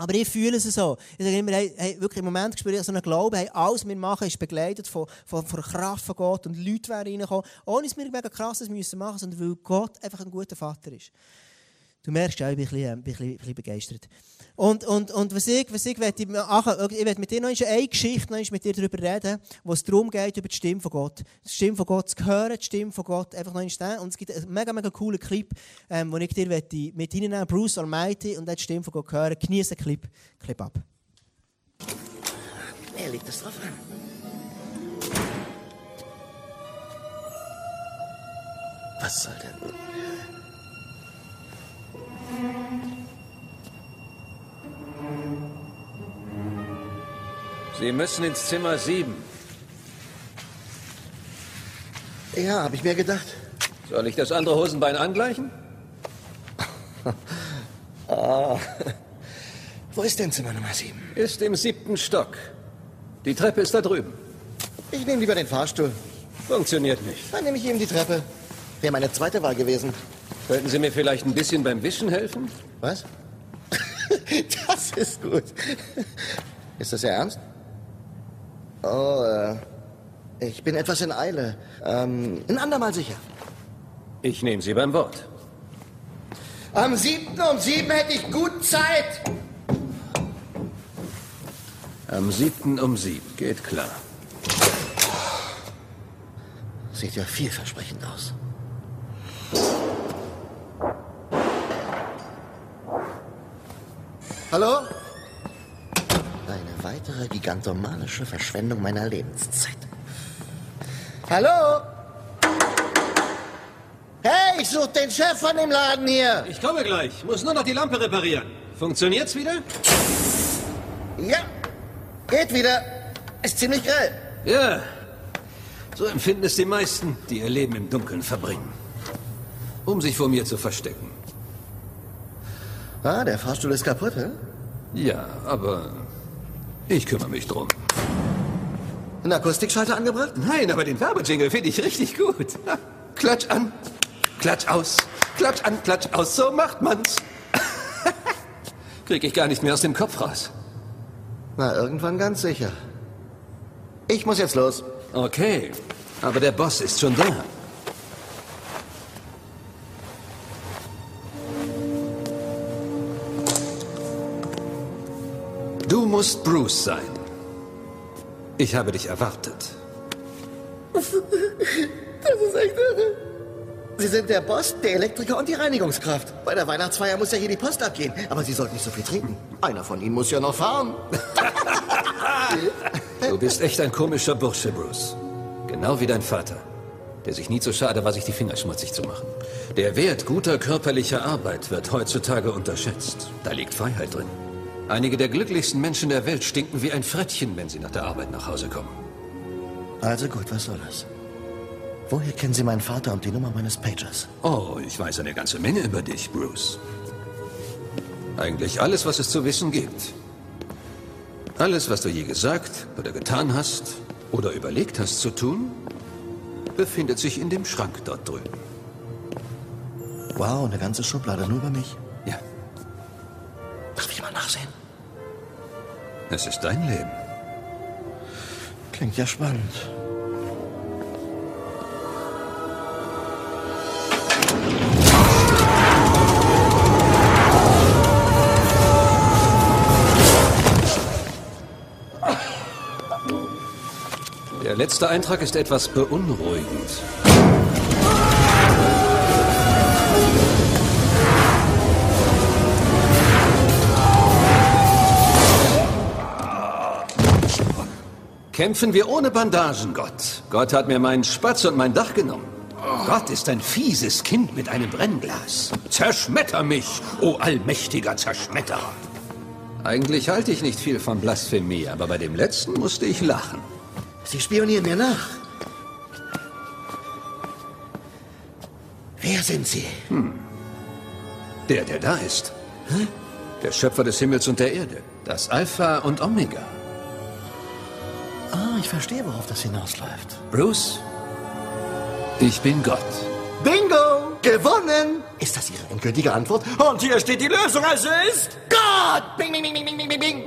Aber ich fühle es so. Ich sage immer, hey, hey, wirklich im Moment spüre ich so einen Glauben, hey, alles, was wir machen, ist begleitet von, von, von Kraft von Gott und Leute werden reinkommen, ohne dass wir mega krasses müssen machen, sondern weil Gott einfach ein guter Vater ist. Du merkst ja, ich bin ein bisschen, ein bisschen, ein bisschen begeistert. Und, und, und was ich, was ich möchte, ich möchte mit dir noch eine Geschichte noch mit dir darüber reden, wo es darum geht, über die Stimme von Gott. Die Stimme von Gott zu hören, die Stimme von Gott einfach noch einmal Und es gibt einen mega, mega coolen Clip, ähm, den ich dir möchte mit hineinnehmen Bruce Almighty, und dann die Stimme von Gott hören. Genieße den Clip, Clip ab. Er liegt das drauf an. Was soll denn? Sie müssen ins Zimmer 7. Ja, habe ich mir gedacht. Soll ich das andere Hosenbein angleichen? <laughs> Ah. Wo ist denn Zimmer Nummer 7? Ist im siebten Stock. Die Treppe ist da drüben. Ich nehme lieber den Fahrstuhl. Funktioniert nicht. Dann nehme ich eben die Treppe. Wäre meine zweite Wahl gewesen. Könnten Sie mir vielleicht ein bisschen beim Wischen helfen? Was? <laughs> das ist gut. Ist das Ihr Ernst? Oh, äh, ich bin etwas in Eile. Ähm, ein andermal sicher. Ich nehme Sie beim Wort. Am siebten um sieben hätte ich gut Zeit. Am siebten um sieben. Geht klar. Sieht ja vielversprechend aus. Hallo? Weitere gigantomanische Verschwendung meiner Lebenszeit. Hallo? Hey, ich suche den Chef von dem Laden hier. Ich komme gleich. Muss nur noch die Lampe reparieren. Funktioniert's wieder? Ja, geht wieder. Ist ziemlich grell. Ja. So empfinden es die meisten, die ihr Leben im Dunkeln verbringen. Um sich vor mir zu verstecken. Ah, der Fahrstuhl ist kaputt, hä? Ja, aber ich kümmere mich drum. Ein Akustikschalter angebracht? Nein, aber den Werbejingle finde ich richtig gut. Klatsch an, klatsch aus, klatsch an, klatsch aus, so macht man's. Krieg ich gar nicht mehr aus dem Kopf raus. Na, irgendwann ganz sicher. Ich muss jetzt los. Okay, aber der Boss ist schon da. Du musst Bruce sein. Ich habe dich erwartet. Das ist echt irre. Sie sind der Boss, der Elektriker und die Reinigungskraft. Bei der Weihnachtsfeier muss ja hier die Post abgehen. Aber Sie sollten nicht so viel trinken. Einer von Ihnen muss ja noch fahren. Du bist echt ein komischer Bursche, Bruce. Genau wie dein Vater, der sich nie zu schade war, sich die Finger schmutzig zu machen. Der Wert guter körperlicher Arbeit wird heutzutage unterschätzt. Da liegt Freiheit drin. Einige der glücklichsten Menschen der Welt stinken wie ein Frettchen, wenn sie nach der Arbeit nach Hause kommen. Also gut, was soll das? Woher kennen Sie meinen Vater und die Nummer meines Pagers? Oh, ich weiß eine ganze Menge über dich, Bruce. Eigentlich alles, was es zu wissen gibt. Alles, was du je gesagt oder getan hast oder überlegt hast zu tun, befindet sich in dem Schrank dort drüben. Wow, eine ganze Schublade nur über mich. Ja, Darf ich mal nachsehen? Es ist dein Leben. Klingt ja spannend. Der letzte Eintrag ist etwas beunruhigend. Kämpfen wir ohne Bandagen, Gott. Gott hat mir meinen Spatz und mein Dach genommen. Gott ist ein fieses Kind mit einem Brennglas. Zerschmetter mich, o allmächtiger Zerschmetterer. Eigentlich halte ich nicht viel von Blasphemie, aber bei dem letzten musste ich lachen. Sie spionieren mir nach. Wer sind Sie? Der, der da ist. Der Schöpfer des Himmels und der Erde. Das Alpha und Omega. Ich verstehe, worauf das hinausläuft. Bruce, ich bin Gott. Bingo! Gewonnen! Ist das Ihre endgültige Antwort? Und hier steht die Lösung, also ist Gott! Bing, bing, bing, bing, bing, bing, bing!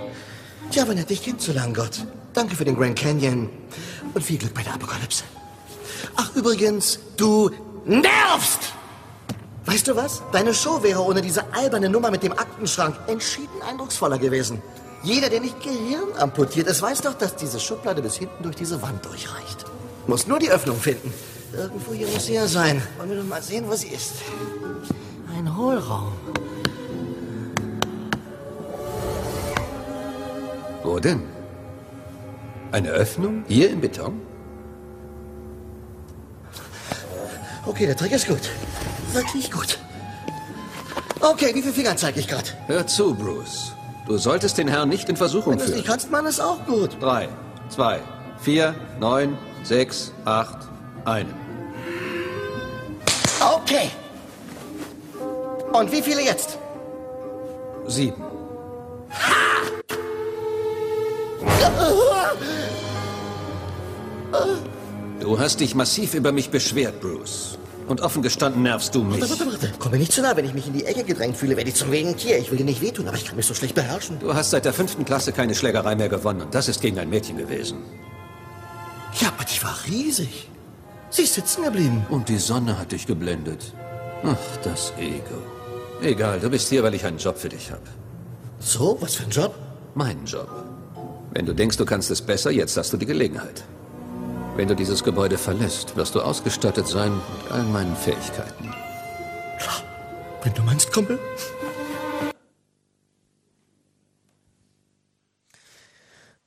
Tja, wann hätte ich kennenzulernen, Gott? Danke für den Grand Canyon und viel Glück bei der Apokalypse. Ach, übrigens, du nervst! Weißt du was? Deine Show wäre ohne diese alberne Nummer mit dem Aktenschrank entschieden eindrucksvoller gewesen. Jeder, der nicht Gehirn amputiert ist, weiß doch, dass diese Schublade bis hinten durch diese Wand durchreicht. Muss nur die Öffnung finden. Irgendwo hier muss sie ja sein. Wollen wir doch mal sehen, wo sie ist. Ein Hohlraum. Wo denn? Eine Öffnung? Hier im Beton? Okay, der Trick ist gut. Wirklich gut. Okay, wie viele Finger zeige ich gerade? Hör zu, Bruce. Du solltest den Herrn nicht in Versuchung Wenn du es führen. nicht kannst, Mann, ist auch gut. Drei, zwei, vier, neun, sechs, acht, einen. Okay. Und wie viele jetzt? Sieben. Du hast dich massiv über mich beschwert, Bruce. Und offen gestanden nervst du mich. Warte, warte, warte. Komm mir nicht zu nah. Wenn ich mich in die Ecke gedrängt fühle, werde ich zum wilden Tier. Ich will dir nicht wehtun, aber ich kann mich so schlecht beherrschen. Du hast seit der fünften Klasse keine Schlägerei mehr gewonnen. Und das ist gegen ein Mädchen gewesen. Ja, aber die war riesig. Sie ist sitzen geblieben. Und die Sonne hat dich geblendet. Ach, das Ego. Egal, du bist hier, weil ich einen Job für dich habe. So, was für ein Job? Meinen Job. Wenn du denkst, du kannst es besser, jetzt hast du die Gelegenheit. Wenn du dieses Gebäude verlässt, wirst du ausgestattet sein mit all meinen Fähigkeiten. Klar. Wenn du meinst, Kumpel.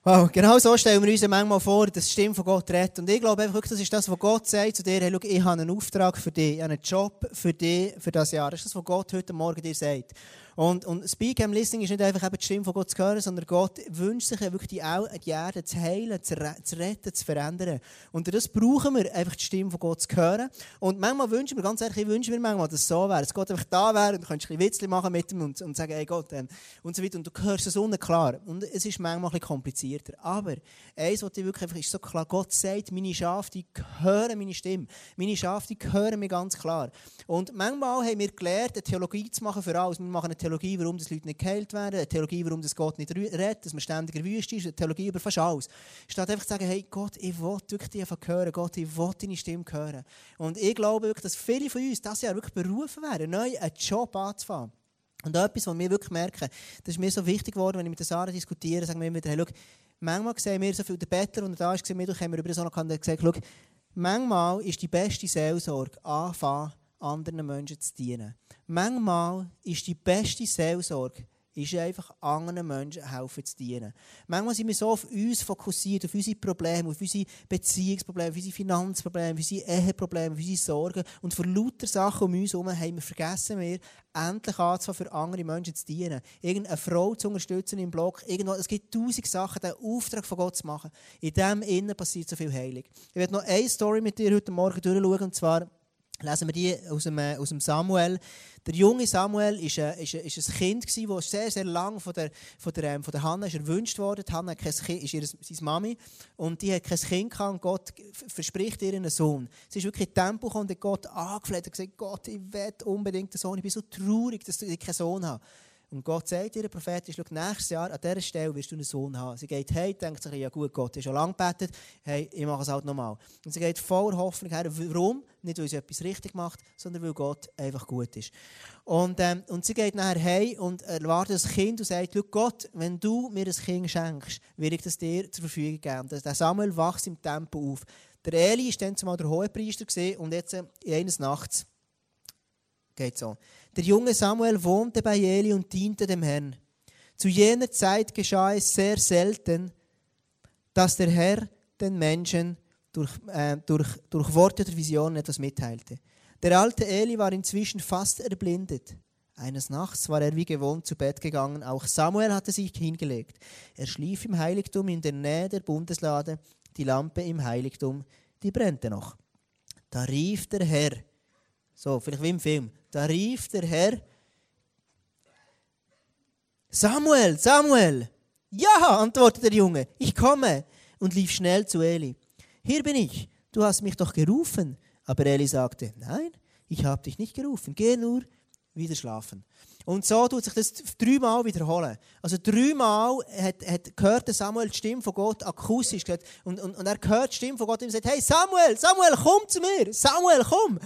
Wow, genau so stellen wir uns manchmal vor, dass die Stimme von Gott redet. Und ich glaube einfach wirklich, das ist das, was Gott sagt zu dir. Hey, schau, ich habe einen Auftrag für dich, ich habe einen Job für dich für das Jahr. Das ist das, was Gott heute Morgen dir sagt. Und, und Speak and Listening ist nicht einfach eben die Stimme von Gott zu hören, sondern Gott wünscht sich wirklich die, die Erde zu heilen, zu, re zu retten, zu verändern. Und das brauchen wir einfach die Stimme von Gott zu hören. Und manchmal wünschen wir, ganz ehrlich, ich wünsche mir manchmal, dass es so wäre, dass Gott einfach da wäre und du könntest ein bisschen Witzchen machen mit ihm und, und sagen, hey Gott, ähm, und so weiter. Und du hörst es unten klar. Und es ist manchmal ein bisschen komplizierter. Aber eins, was ich wirklich einfach ist so klar, Gott sagt, meine Schafe, die hören meine Stimme. Meine Schafe, die hören mich ganz klar. Und manchmal haben wir gelernt, eine Theologie zu machen für alles. Wir machen eine Theologie, warum das Leute nicht geheilt werden, eine Theologie, warum das Gott nicht redet, dass man ständig in ist, eine Theologie über fast alles. Statt einfach zu sagen, hey Gott, ich will wirklich dich hören, Gott, ich will deine Stimme hören. Und ich glaube wirklich, dass viele von uns das Jahr wirklich berufen wären, neu einen Job anzufangen. Und etwas, was wir wirklich merken, das ist mir so wichtig geworden, wenn ich mit der Sarah diskutiere, sagen wir immer wieder, hey, schau, manchmal sehen wir so viel, der Better, und da ist, gesehen, wir haben wir über das auch noch gesagt, schau, manchmal ist die beste Seelsorge anfangen, anderen Menschen zu dienen. Manchmal ist die beste Seelsorge, ist einfach anderen Menschen helfen zu dienen. Manchmal sind wir so auf uns fokussiert, auf unsere Probleme, auf unsere Beziehungsprobleme, auf unsere Finanzprobleme, auf unsere Eheprobleme, auf unsere Sorgen. Und für lauter Sachen um uns herum haben wir vergessen, wir endlich anzufangen, für andere Menschen zu dienen. Irgendeine Frau zu unterstützen im Blog. Irgendwo, es gibt tausend Sachen, den Auftrag von Gott zu machen. In dem Innen passiert so viel Heilig. Ich werde noch eine Story mit dir heute Morgen durchschauen, und zwar lesen wir die aus dem, äh, aus dem Samuel. Der junge Samuel ist, äh, ist, ist ein Kind gsi, das sehr, sehr lang von der, von der, ähm, von der Hanna ist erwünscht wurde. Die Hanna hat kein kind, ist ihre, seine Mami und die hat kein Kind gehabt und Gott verspricht ihr einen Sohn. Sie ist wirklich in Tempel gekommen und hat Gott angefleht und gesagt, Gott, ich will unbedingt einen Sohn. Ich bin so traurig, dass ich keinen Sohn habe. Und Gott sagt ihr prophetisch, nächstes Jahr an dieser Stelle wirst du einen Sohn haben. Sie geht hey, denkt sich, ja gut, Gott, habe schon lange gebetet, hey, ich mache es halt nochmal. Und sie geht voller Hoffnung her. Warum? Nicht, weil sie etwas richtig macht, sondern weil Gott einfach gut ist. Und, ähm, und sie geht nachher hey und erwartet das Kind und sagt, Gott, wenn du mir ein Kind schenkst, will ich das dir zur Verfügung geben. Der Samuel wächst im Tempel auf. Der Eli war dann zumal der Hohepriester und jetzt äh, eines Nachts geht so. Der junge Samuel wohnte bei Eli und diente dem Herrn. Zu jener Zeit geschah es sehr selten, dass der Herr den Menschen durch, äh, durch, durch Worte der Visionen etwas mitteilte. Der alte Eli war inzwischen fast erblindet. Eines Nachts war er wie gewohnt zu Bett gegangen. Auch Samuel hatte sich hingelegt. Er schlief im Heiligtum in der Nähe der Bundeslade. Die Lampe im Heiligtum, die brennte noch. Da rief der Herr, so, vielleicht wie im Film. Da rief der Herr, Samuel, Samuel! Ja, antwortete der Junge, ich komme und lief schnell zu Eli. Hier bin ich, du hast mich doch gerufen. Aber Eli sagte, nein, ich habe dich nicht gerufen, geh nur wieder schlafen. Und so tut sich das dreimal wiederholen. Also dreimal hat, hat gehört Samuel die Stimme von Gott akustisch. Und, und, und er hört die Stimme von Gott und sagt, hey Samuel, Samuel, komm zu mir, Samuel, komm.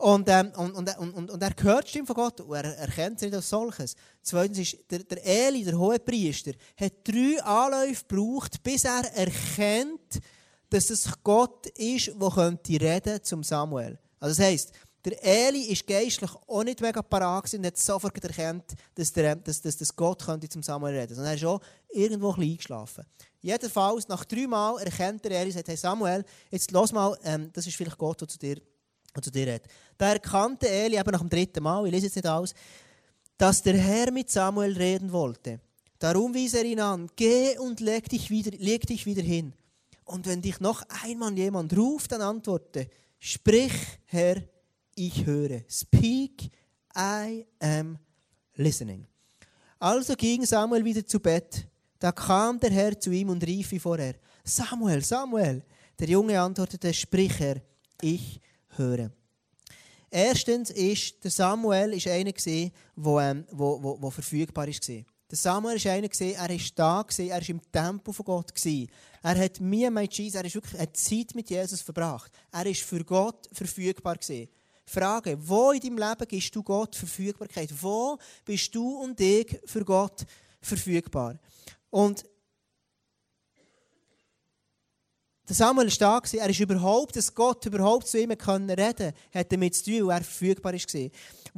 Und, ähm, und, und, und, und, er hört die Stimme von Gott und er erkennt sie nicht als solches. Zweitens ist, der, der Eli, der Hohepriester, hat drei Anläufe gebraucht, bis er erkennt, dass es Gott ist, der könnte reden zum Samuel. Also das heisst, der Eli ist geistlich auch nicht mega parat und hat sofort erkannt, dass, der, dass, dass, dass Gott könnte zum Samuel reden könnte. Sondern er ist auch irgendwo ein eingeschlafen. Jedenfalls, nach drei Mal erkennt der Eli und sagt, hey Samuel, jetzt los mal, ähm, das ist vielleicht Gott, der zu dir der zu dir redet. Da erkannte Eli eben nach dem dritten Mal, ich lese jetzt nicht alles, dass der Herr mit Samuel reden wollte. Darum wies er ihn an, geh und leg dich wieder, leg dich wieder hin. Und wenn dich noch einmal jemand ruft, dann antworte, sprich, Herr, ich höre. Speak, I am listening. Also ging Samuel wieder zu Bett. Da kam der Herr zu ihm und rief wie vorher, Samuel, Samuel. Der Junge antwortete, sprich, Herr, ich höre. Erstens ist der Samuel ist einer der ähm, wo, wo, wo verfügbar war. Der Samuel war einer, er war da, er war im Tempel von Gott. Er hat mir mit Jesus, er ist wirklich eine Zeit mit Jesus verbracht. Er war für Gott verfügbar. Frage, wo in deinem Leben gibst du Gott Verfügbarkeit? Wo bist du und ich für Gott verfügbar? Und der Samuel war da, er ist überhaupt, dass Gott überhaupt zu ihm reden konnte, hat damit zu tun, weil er verfügbar war.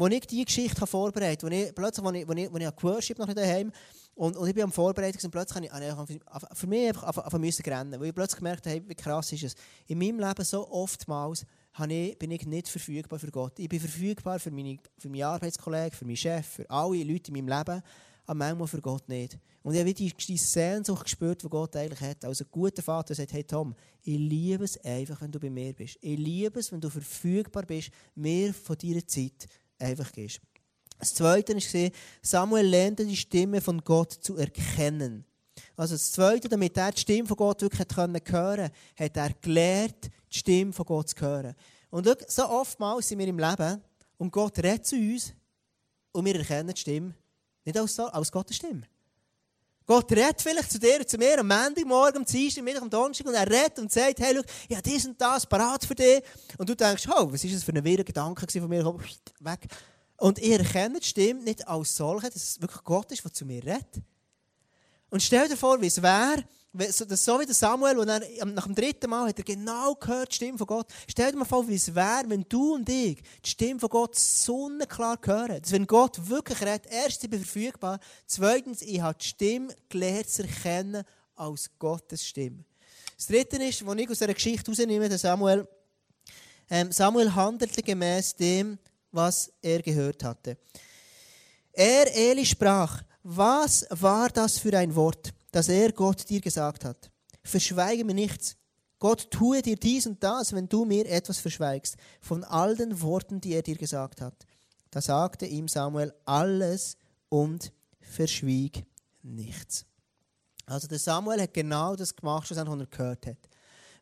Als ich diese Geschichte vorbereitet habe, ich, plötzlich, als ich, als ich, als ich geworshippt noch daheim und, und ich bin am Vorbereiten und plötzlich habe ich, ich für mich einfach anfangen müssen rennen, weil ich plötzlich gemerkt habe, wie krass ist es. In meinem Leben so oftmals ich, bin ich nicht verfügbar für Gott. Ich bin verfügbar für meine, für meine Arbeitskollegen, für meinen Chef, für alle Leute in meinem Leben aber manchmal für Gott nicht. Und ich habe die, die Sehnsucht gespürt, die Gott eigentlich hat. Also ein guter Vater sagt, hey Tom, ich liebe es einfach, wenn du bei mir bist. Ich liebe es, wenn du verfügbar bist, mir von deiner Zeit einfach gibst. Das Zweite war, Samuel lernte die Stimme von Gott zu erkennen. Also das Zweite, damit er die Stimme von Gott wirklich hören konnte, hat er gelernt, die Stimme von Gott zu hören. Und so oftmals sind wir im Leben und Gott redet zu uns und wir erkennen die Stimme nicht als, als Gottes Stimme. Gott redet vielleicht zu dir und zu mir am Montagmorgen, am Dienstag, Mittag, am Donnerstag und er redet und sagt, hey, schau, ich habe dies und das parat für dich. Und du denkst, oh, was ist das für ein wirrer Gedanke von mir? Weg. Und ihr erkennt die Stimme nicht als solche, dass es wirklich Gott ist, der zu mir redet. Und stell dir vor, wie es wäre, so wie der Samuel, und dann, nach dem dritten Mal hat er genau gehört, die Stimme von Gott. Stell dir mal vor, wie es wäre, wenn du und ich die Stimme von Gott sonnenklar hören. Dass wenn Gott wirklich redet, erstens, ich bin verfügbar, zweitens, ich habe die Stimme gelernt zu erkennen als Gottes Stimme. Das dritte ist, was ich aus dieser Geschichte herausnehme, der Samuel, ähm, Samuel handelte gemäß dem, was er gehört hatte. Er, Eli, sprach, was war das für ein Wort? Dass er Gott dir gesagt hat. Verschweige mir nichts. Gott tue dir dies und das, wenn du mir etwas verschweigst, von all den Worten, die er dir gesagt hat. Da sagte ihm Samuel alles und verschwieg nichts. Also der Samuel hat genau das gemacht, was er gehört hat.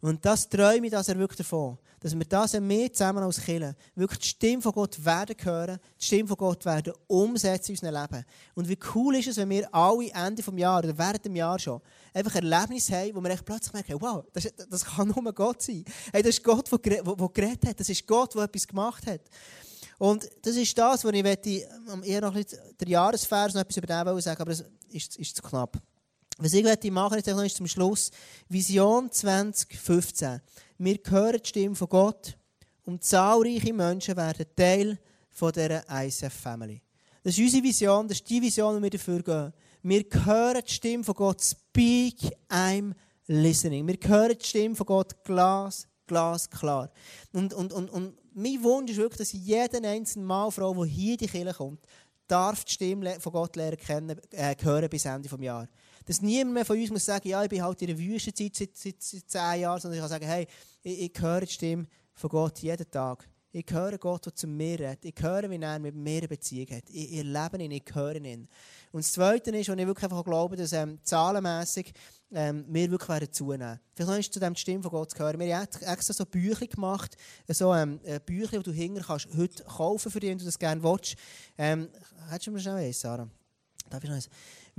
Und das träume ich, dass er wirklich davon, dass wir das mehr zusammen als Kirche wirklich die Stimme von Gott werden hören, die Stimme von Gott werden umsetzen in unserem Leben. Und wie cool ist es, wenn wir alle Ende des Jahres oder während dem Jahr schon einfach Erlebnisse haben, wo wir echt plötzlich merken, wow, das, das kann nur Gott sein. Hey, das ist Gott, der, geredet hat. Das ist Gott, der etwas gemacht hat. Und das ist das, was ich möchte, eher noch ein bisschen der Jahresvers noch etwas über den sagen, aber das ist, ist zu knapp. Was ich möchte machen, jetzt noch zum Schluss. Vision 2015. Wir hören die Stimme von Gott und zahlreiche Menschen werden Teil von dieser ICF-Family. Das ist unsere Vision, das ist die Vision, die wir dafür gehen. Wir hören die Stimme von Gott. Speak, I'm listening. Wir hören die Stimme von Gott glas, glas klar. Und, und, und, und mein Wunsch ist wirklich, dass jede einzelne Mann, Frau, die hier in die Kirche kommt, darf die Stimme von Gott lernen kennen, äh, hören bis Ende des Jahres. Dass niemand mehr von uns muss sagen, ja, ich bin halt in der Wüstenzeit seit, seit, seit zehn Jahren, sondern ich kann sagen, hey, ich, ich höre die Stimme von Gott jeden Tag. Ich höre Gott, der zu mir redet. Ich höre, wie er mit mir eine Beziehung hat. Ich, erlebe ihn, ich höre ihn. Und das Zweite ist, und ich wirklich einfach glaube, dass ähm, zahlenmässig ähm, wir wirklich werden zunehmen. Vielleicht noch ist zu dem die Stimme von Gott zu hören. Wir haben extra so Bücher gemacht, so ähm, Bücher, die du hinger kannst heute kaufen für dich, wenn du das gerne willst. Ähm, hättest du mir schnell eins, Sarah? Darf ich noch eins?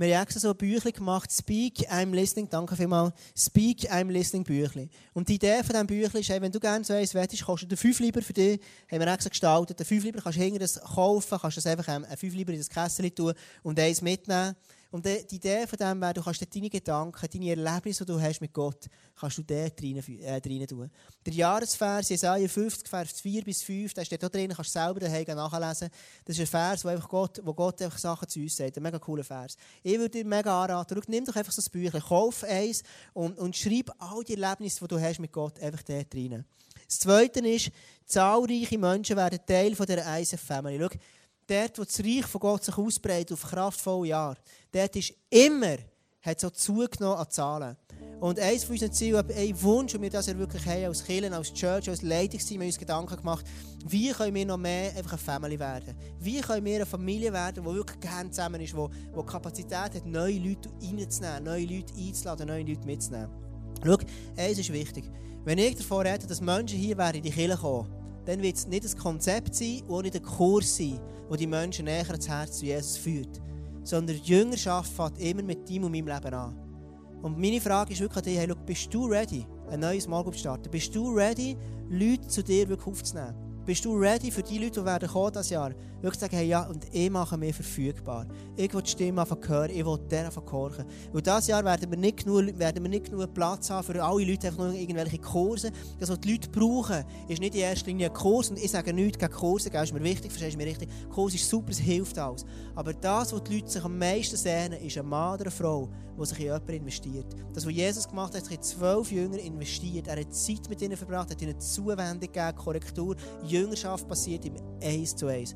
Wir haben extra so Büchlein gemacht, Speak, I'm Listening, danke vielmals, Speak, I'm Listening Büchlein. Und die Idee von diesem Büchlein ist, wenn du gerne so eins willst, kostet der 5 lieber für dich, haben wir extra gestaltet, der 5 lieber kannst du hinter das kaufen, kannst du einfach ähm, ein 5 lieber in das Kessel tun und eins mitnehmen. Und die Idee von dem wäre, du kannst deine Gedanken, deine Erlebnisse, die du hast mit Gott, kannst du dort rein, äh, rein tun. Der Jahresvers, Jesaja 50, Vers 4 bis 5, da steht da drin, kannst du selber daheim nachlesen. Das ist ein Vers, wo, einfach Gott, wo Gott einfach Sachen zu uns sagt. Ein mega cooler Vers. Ich würde dir mega anraten, schau, nimm doch einfach so ein Büchlein, kauf eins und, und schreib all die Erlebnisse, die du hast mit Gott, einfach dort rein. Das Zweite ist, zahlreiche Menschen werden Teil von dieser ISF-Family. Schau, dort, wo das Reich von Gott sich ausbreitet auf kraftvolle Jahre, dort ist immer, hat so zugenommen an Zahlen. Und eines von unseren Zielen, ein Wunsch, und wir das wirklich haben, als Kirche, als Church, als Leitungsteam, haben uns Gedanken gemacht, wie können wir noch mehr einfach eine Family werden? Wie können wir eine Familie werden, die wirklich gerne zusammen ist, die, die Kapazität hat, neue Leute reinzunehmen, neue Leute einzuladen, neue Leute mitzunehmen. Schau, eins ist wichtig. Wenn ich davon rede, dass Menschen hier in die Kirche kommen, dann wird es nicht ein Konzept sein und nicht ein Kurs sein, wo die Menschen näher ans Herz zu Jesus führt. Sondern die Jüngerschaft fängt immer mit deinem und meinem Leben an. Und meine Frage ist wirklich an hey, look, bist du ready, ein neues Mal zu starten? Bist du ready, Leute zu dir wirklich aufzunehmen? Bist du ready für die Leute, die werden kommen dieses Jahr? Wirklich sagen, hey, ja, und ich mache mich verfügbar. Ich will die Stimme hören, ich will der gehorchen. Weil dieses Jahr werden wir, nicht genug, werden wir nicht genug Platz haben für alle Leute, einfach nur irgendwelche Kurse. Das, was die Leute brauchen, ist nicht in erster Linie ein Kurs. Und ich sage nichts gegen Kurse, das ist mir wichtig, verstehst du mich richtig? Kurs ist super, es hilft alles. Aber das, was die Leute sich am meisten sehnen, ist ein Mann oder eine Frau, der sich in jemanden investiert. Das, was Jesus gemacht hat, hat in zwölf Jünger investiert. Er hat Zeit mit ihnen verbracht, hat ihnen Zuwendung gegeben, Korrektur, Jüngerschaft passiert im Eins zu Eins.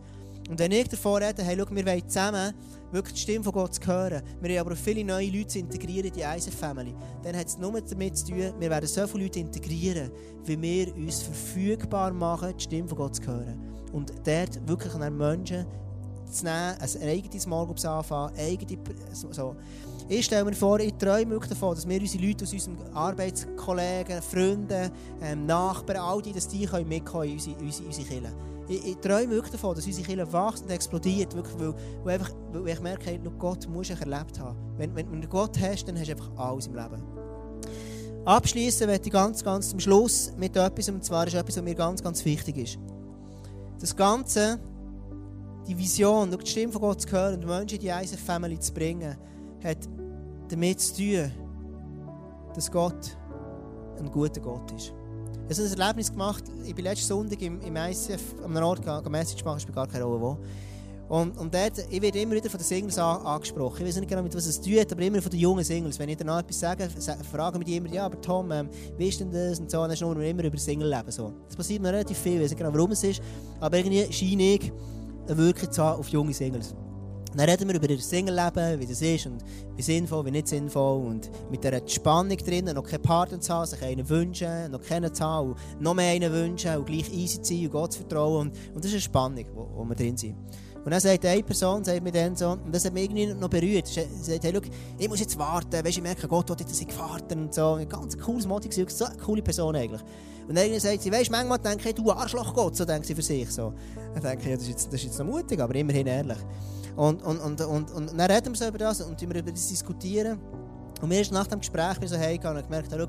Und wenn ich davor rede, hey, schau, wir wollen zusammen wirklich die Stimme von Gott hören, wir haben aber viele neue Leute integrieren in die ISF-Family, dann hat es nur damit zu tun, wir werden so viele Leute integrieren, wie wir uns verfügbar machen, die Stimme von Gott zu hören. Und dort wirklich an Menschen zu nehmen, ein eigenes Groups anfangen, eigene, so. Ich stelle mir vor, ich träume wirklich davon, dass wir unsere Leute aus unseren Arbeitskollegen, Freunden, ähm, Nachbarn, all die, dass die mitkommen in unsere, unsere, Kirche. Ich, ich, träume wirklich davon, dass unsere Kirche wächst und explodiert, wirklich, weil, weil, einfach, weil ich merke, Gott musst du erlebt haben. Wenn, wenn, wenn du Gott hast, dann hast du einfach alles im Leben. Abschließen möchte ich ganz, ganz zum Schluss mit etwas, und zwar ist etwas, was mir ganz, ganz wichtig ist. Das Ganze, die Vision, die Stimme von Gott zu hören und Menschen in die Eisen Family zu bringen, hat damit zu tun, dass Gott ein guter Gott ist. Ich habe ein Erlebnis gemacht, ich bin letzten Sonntag im, im ICF an einem Ort gegangen, Message machen, spielt gar keine Rolle wo. Und, und dort, ich werde immer wieder von den Singles an, angesprochen. Ich weiß nicht genau, mit was es tut, aber immer von den jungen Singles. Wenn ich danach etwas sage, fragen mich die immer, ja, aber Tom, ähm, wie ist denn das? Und so, und dann schnurren wir immer über Single-Leben. So. Das passiert mir relativ viel, ich weiß nicht genau, warum es ist, aber irgendwie scheine ich eine Wirkung zu haben auf junge Singles. Dann reden wir über das Single-Leben, wie das ist und wie sinnvoll, wie nicht sinnvoll. Und mit dieser Spannung drinnen, noch keinen Partner zu haben, sich einen wünschen, noch keinen zu haben, noch mehr einen wünschen und gleich easy zu sein und Gott zu vertrauen. Und, und das ist eine Spannung, wo, wo wir drin sind. Und dann sagt eine Person, sagt mir dann so, und das hat mich irgendwie noch berührt, sie sagt, hey, look, ich muss jetzt warten, weißt, ich merke, Gott hat dass ich gewartet und so. Ein ganz cooles Motto, so eine coole Person eigentlich. Und dann sagt sie, weißt, manchmal denke ich, du Arschloch Gott, so denkt sie für sich. So. Dann denke ich, ja, das ist, jetzt, das ist jetzt noch mutig, aber immerhin ehrlich. Und, und, und, und, und dann reden wir so über das und wir über das diskutieren. Und mir ist nach dem Gespräch so heimgegangen und gemerkt, schau,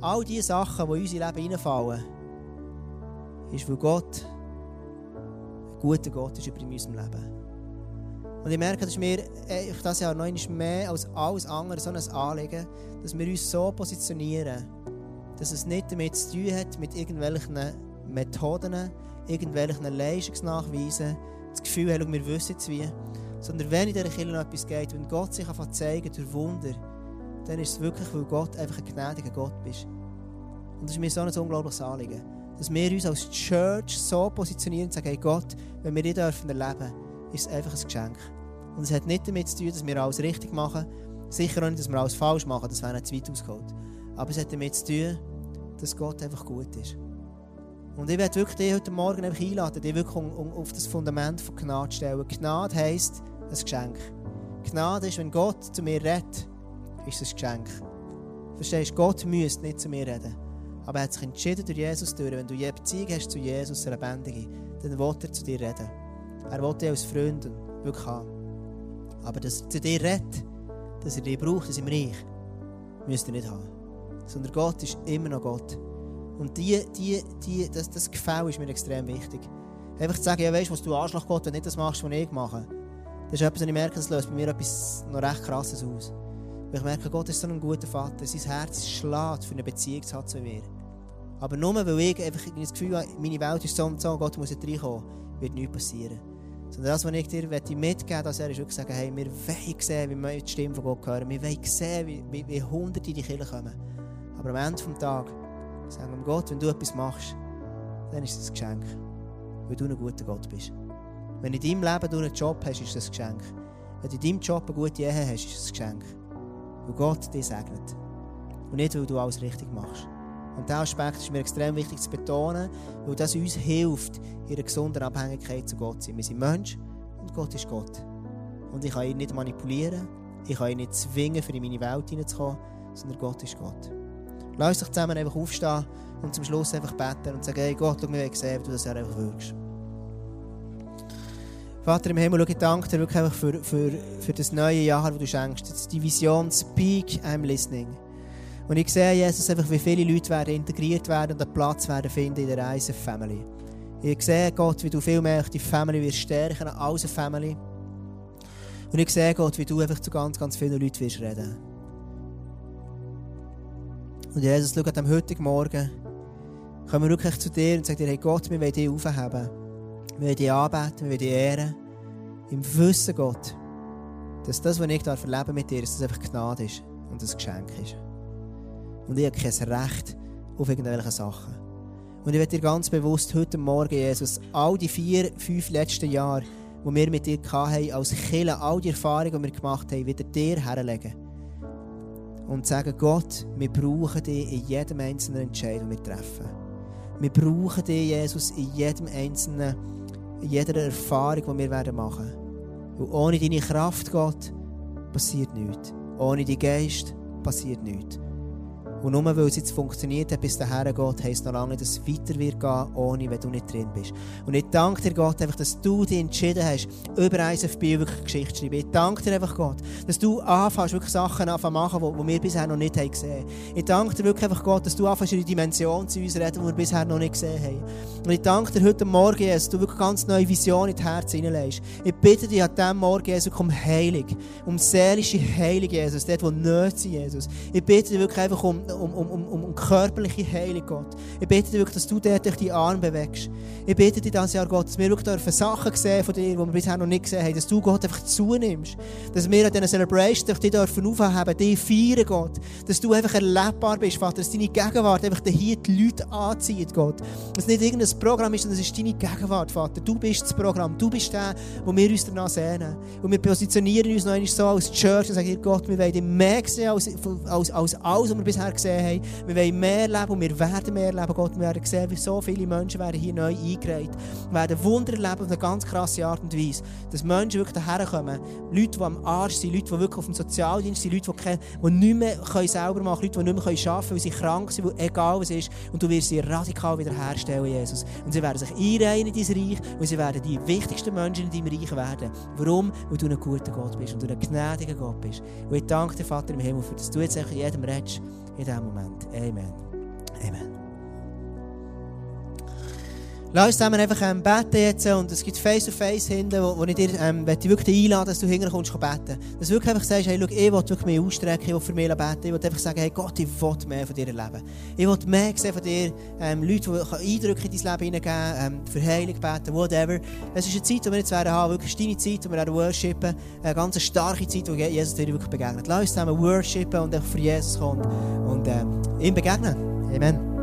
all diese Sachen, die in unser Leben reinfallen, ist, weil Gott guter Gott ist über unserem Leben. Und ich merke, dass mir das Jahr noch mehr als alles andere so ein Anliegen, dass wir uns so positionieren, dass es nicht damit zu tun hat, mit irgendwelchen Methoden, irgendwelchen Leistungsnachweisen, das Gefühl haben, wir wissen jetzt wie. Sondern wenn in dieser Kirche noch etwas geht, wenn Gott sich einfach zeigen durch Wunder, dann ist es wirklich, weil Gott einfach ein gnädiger Gott ist. Und das ist mir so ein unglaubliches Anliegen. Dass wir uns als Church so positionieren und sagen, hey Gott, wenn wir dich dürfen erleben, ist es einfach ein Geschenk. Und es hat nicht damit zu tun, dass wir alles richtig machen. Sicher auch nicht, dass wir alles falsch machen, das wäre nicht zu weit ausgeholt. Aber es hat damit zu tun, dass Gott einfach gut ist. Und ich werde wirklich dich heute Morgen einfach einladen, dich wirklich um, um, auf das Fundament von Gnade zu stellen. Gnade heisst ein Geschenk. Gnade ist, wenn Gott zu mir redet, ist es ein Geschenk. Verstehst du, Gott müsste nicht zu mir reden. Aber er hat sich entschieden durch Jesus durch. Wenn du eine Beziehung hast zu Jesus, eine lebendige, dann will er zu dir reden. Er will dich als Freund wirklich haben. Aber dass er zu dir redet, dass er dich braucht, dass im Reich, müsst ihr nicht haben. Sondern Gott ist immer noch Gott. Und die, die, die, das, das Gefühl ist mir extrem wichtig. Einfach zu sagen, ja, weißt was du Arschloch Gott, wenn du nicht das machst, was ich mache, Das ist etwas, was ich merke, das löst bei mir etwas noch recht krasses aus. Weil ich merke, Gott ist so ein guter Vater. Sein Herz schlägt, für eine Beziehung zu haben zu mir. Aber nur weil ich einfach das Gefühl habe, meine Welt ist so und so, Gott muss jetzt reinkommen, wird nichts passieren. Sondern das, was ich dir mitgeben dass er wirklich sagen, hey, wir wollen sehen, wie wir die Stimme von Gott hören. Wir wollen sehen, wie, wie, wie Hunderte in die Kirche kommen. Aber am Ende des Tages sagen wir Gott, wenn du etwas machst, dann ist es ein Geschenk. Weil du ein guter Gott bist. Wenn in deinem Leben du einen Job hast, ist das ein Geschenk. Wenn du in deinem Job eine gute Ehe hast, ist es ein Geschenk. Weil Gott dich segnet. Und nicht, weil du alles richtig machst. Und diesen Aspekt ist mir extrem wichtig zu betonen, weil das uns hilft, in einer gesunden Abhängigkeit zu Gott zu sein. Wir sind Mensch und Gott ist Gott. Und ich kann ihn nicht manipulieren, ich kann ihn nicht zwingen, für in meine Welt hineinzukommen, sondern Gott ist Gott. Lass uns zusammen einfach aufstehen und zum Schluss einfach beten und sagen, hey Gott, schau mir sehen, wie du das einfach wirkst. Vater im Himmel, ich danke dir wirklich einfach für, für, für das neue Jahr, das du schenkst. Die Vision Speak, I'm listening. Und ich sehe, Jesus, einfach, wie viele Leute werden integriert werden und einen Platz werden finden in der Reise Family. Ich sehe, Gott, wie du viel mehr die Family wirst stärken als eine Family. Und ich sehe, Gott, wie du einfach zu ganz, ganz vielen Leuten wirst reden. Und Jesus, schau an dem heutigen Morgen, kommen wir wirklich zu dir und sagen dir, hey Gott, wir wollen dich aufheben. Wir wollen dich anbeten, wir wollen dich ehren. Im Wissen, Gott, dass das, was ich erleben mit dir, dass das einfach Gnade ist und ein Geschenk ist. Und ich habe kein Recht auf irgendwelche Sachen. Und ich werde dir ganz bewusst heute Morgen, Jesus, all die vier, fünf letzten Jahre, die wir mit dir hatten, als Killer, all die Erfahrungen, die wir gemacht haben, wieder dir herlegen. Und sagen, Gott, wir brauchen dich in jedem einzelnen Entscheid, den wir treffen. Wir brauchen dich, Jesus, in jedem einzelnen, in jeder Erfahrung, die wir machen werden. Und ohne deine Kraft, Gott, passiert nichts. Ohne deinen Geist passiert nichts. Und nur weil es jetzt funktioniert hat bis dahin geht, heisst noch lange dass es weiter wird gehen, ohne wenn du nicht drin bist. Und ich danke dir, Gott, einfach, dass du dich entschieden hast, über ISFB wirklich Geschichte zu schreiben. Ich danke dir einfach, Gott, dass du anfängst, wirklich Sachen zu machen, die wir bisher noch nicht gesehen haben. Ich danke dir wirklich einfach, Gott, dass du anfängst, in die Dimension zu uns reden, die wir bisher noch nicht gesehen haben. Und ich danke dir heute Morgen, dass du wirklich ganz neue Visionen in das Herz hineinlegst. Ich bitte dich an diesem Morgen, Jesus, um Heilung, um seelische Heilung, Jesus, dort, wo Nöte sind, Jesus. Ich bitte dich wirklich einfach um um, um, um, um körperliche Heilung, Gott. Ich dich wirklich, dass du dort durch die Arme bewegst. Ich bitte dich dieses Jahr, Gott, dass wir wirklich Sachen sehen von dir, die wir bisher noch nicht gesehen haben, dass du, Gott, einfach zunimmst. Dass wir an diesen Celebrations dich dürfen aufheben, dich feiern, Gott. Dass du einfach erlebbar bist, Vater, dass deine Gegenwart einfach hier die Leute anzieht, Gott. Dass es nicht irgendein Programm ist, sondern es ist deine Gegenwart, Vater. Du bist das Programm, du bist der, wo wir uns danach sehnen. Und wir positionieren uns noch einmal so als Church und sagen, Gott, wir wollen mehr sehen als, als, als alles, was wir bisher gesehen haben. Wir wollen mehr leben und wir werden mehr leben, Gott. Wir werden sehen, wie so viele Menschen werden hier neu eingereiht. Werden Wunder erleben auf eine ganz krasse Art und Weise. Dass Menschen wirklich daher kommen. Leute, die am Arsch sind, Leute, die wirklich auf dem Sozialdienst sind, Leute, die, die nicht mehr selber machen können, Leute, die nicht mehr arbeiten können, weil sie krank sind, weil egal was ist. Und du wirst sie radikal wiederherstellen, Jesus. Und sie werden sich einreihen in dein Reich und sie werden die wichtigsten Menschen in deinem Reich werden. Warum? Weil du ein guter Gott bist und du ein gnädiger Gott bist. Und ich danke dir, Vater im Himmel, für dass du jetzt jedem redest in diesem Moment. Amen. Amen. Lass uns zusammen einfach ähm, beten jetzt und es gibt Face-to-Face hinten, wo, wo ich dir ähm, wirklich einladen dass du hinten kommst beten. Dass du wirklich einfach sagst, hey, schau, ich will wirklich mich ausstrecken, ich will für mich beten, ich will einfach sagen, hey Gott, ich will mehr von dir erleben. Ich will mehr sehen von dir, ähm, Leute, die Eindrücke in dein Leben hineingeben, ähm, für Heilung beten, whatever. Es ist eine Zeit, die wir jetzt werden haben, wirklich deine Zeit, wo wir werden worshipen, eine ganz starke Zeit, wo Jesus dir wirklich begegnet. Lass uns zusammen worshipen und einfach für Jesus kommen und ähm, ihm begegnen. Amen.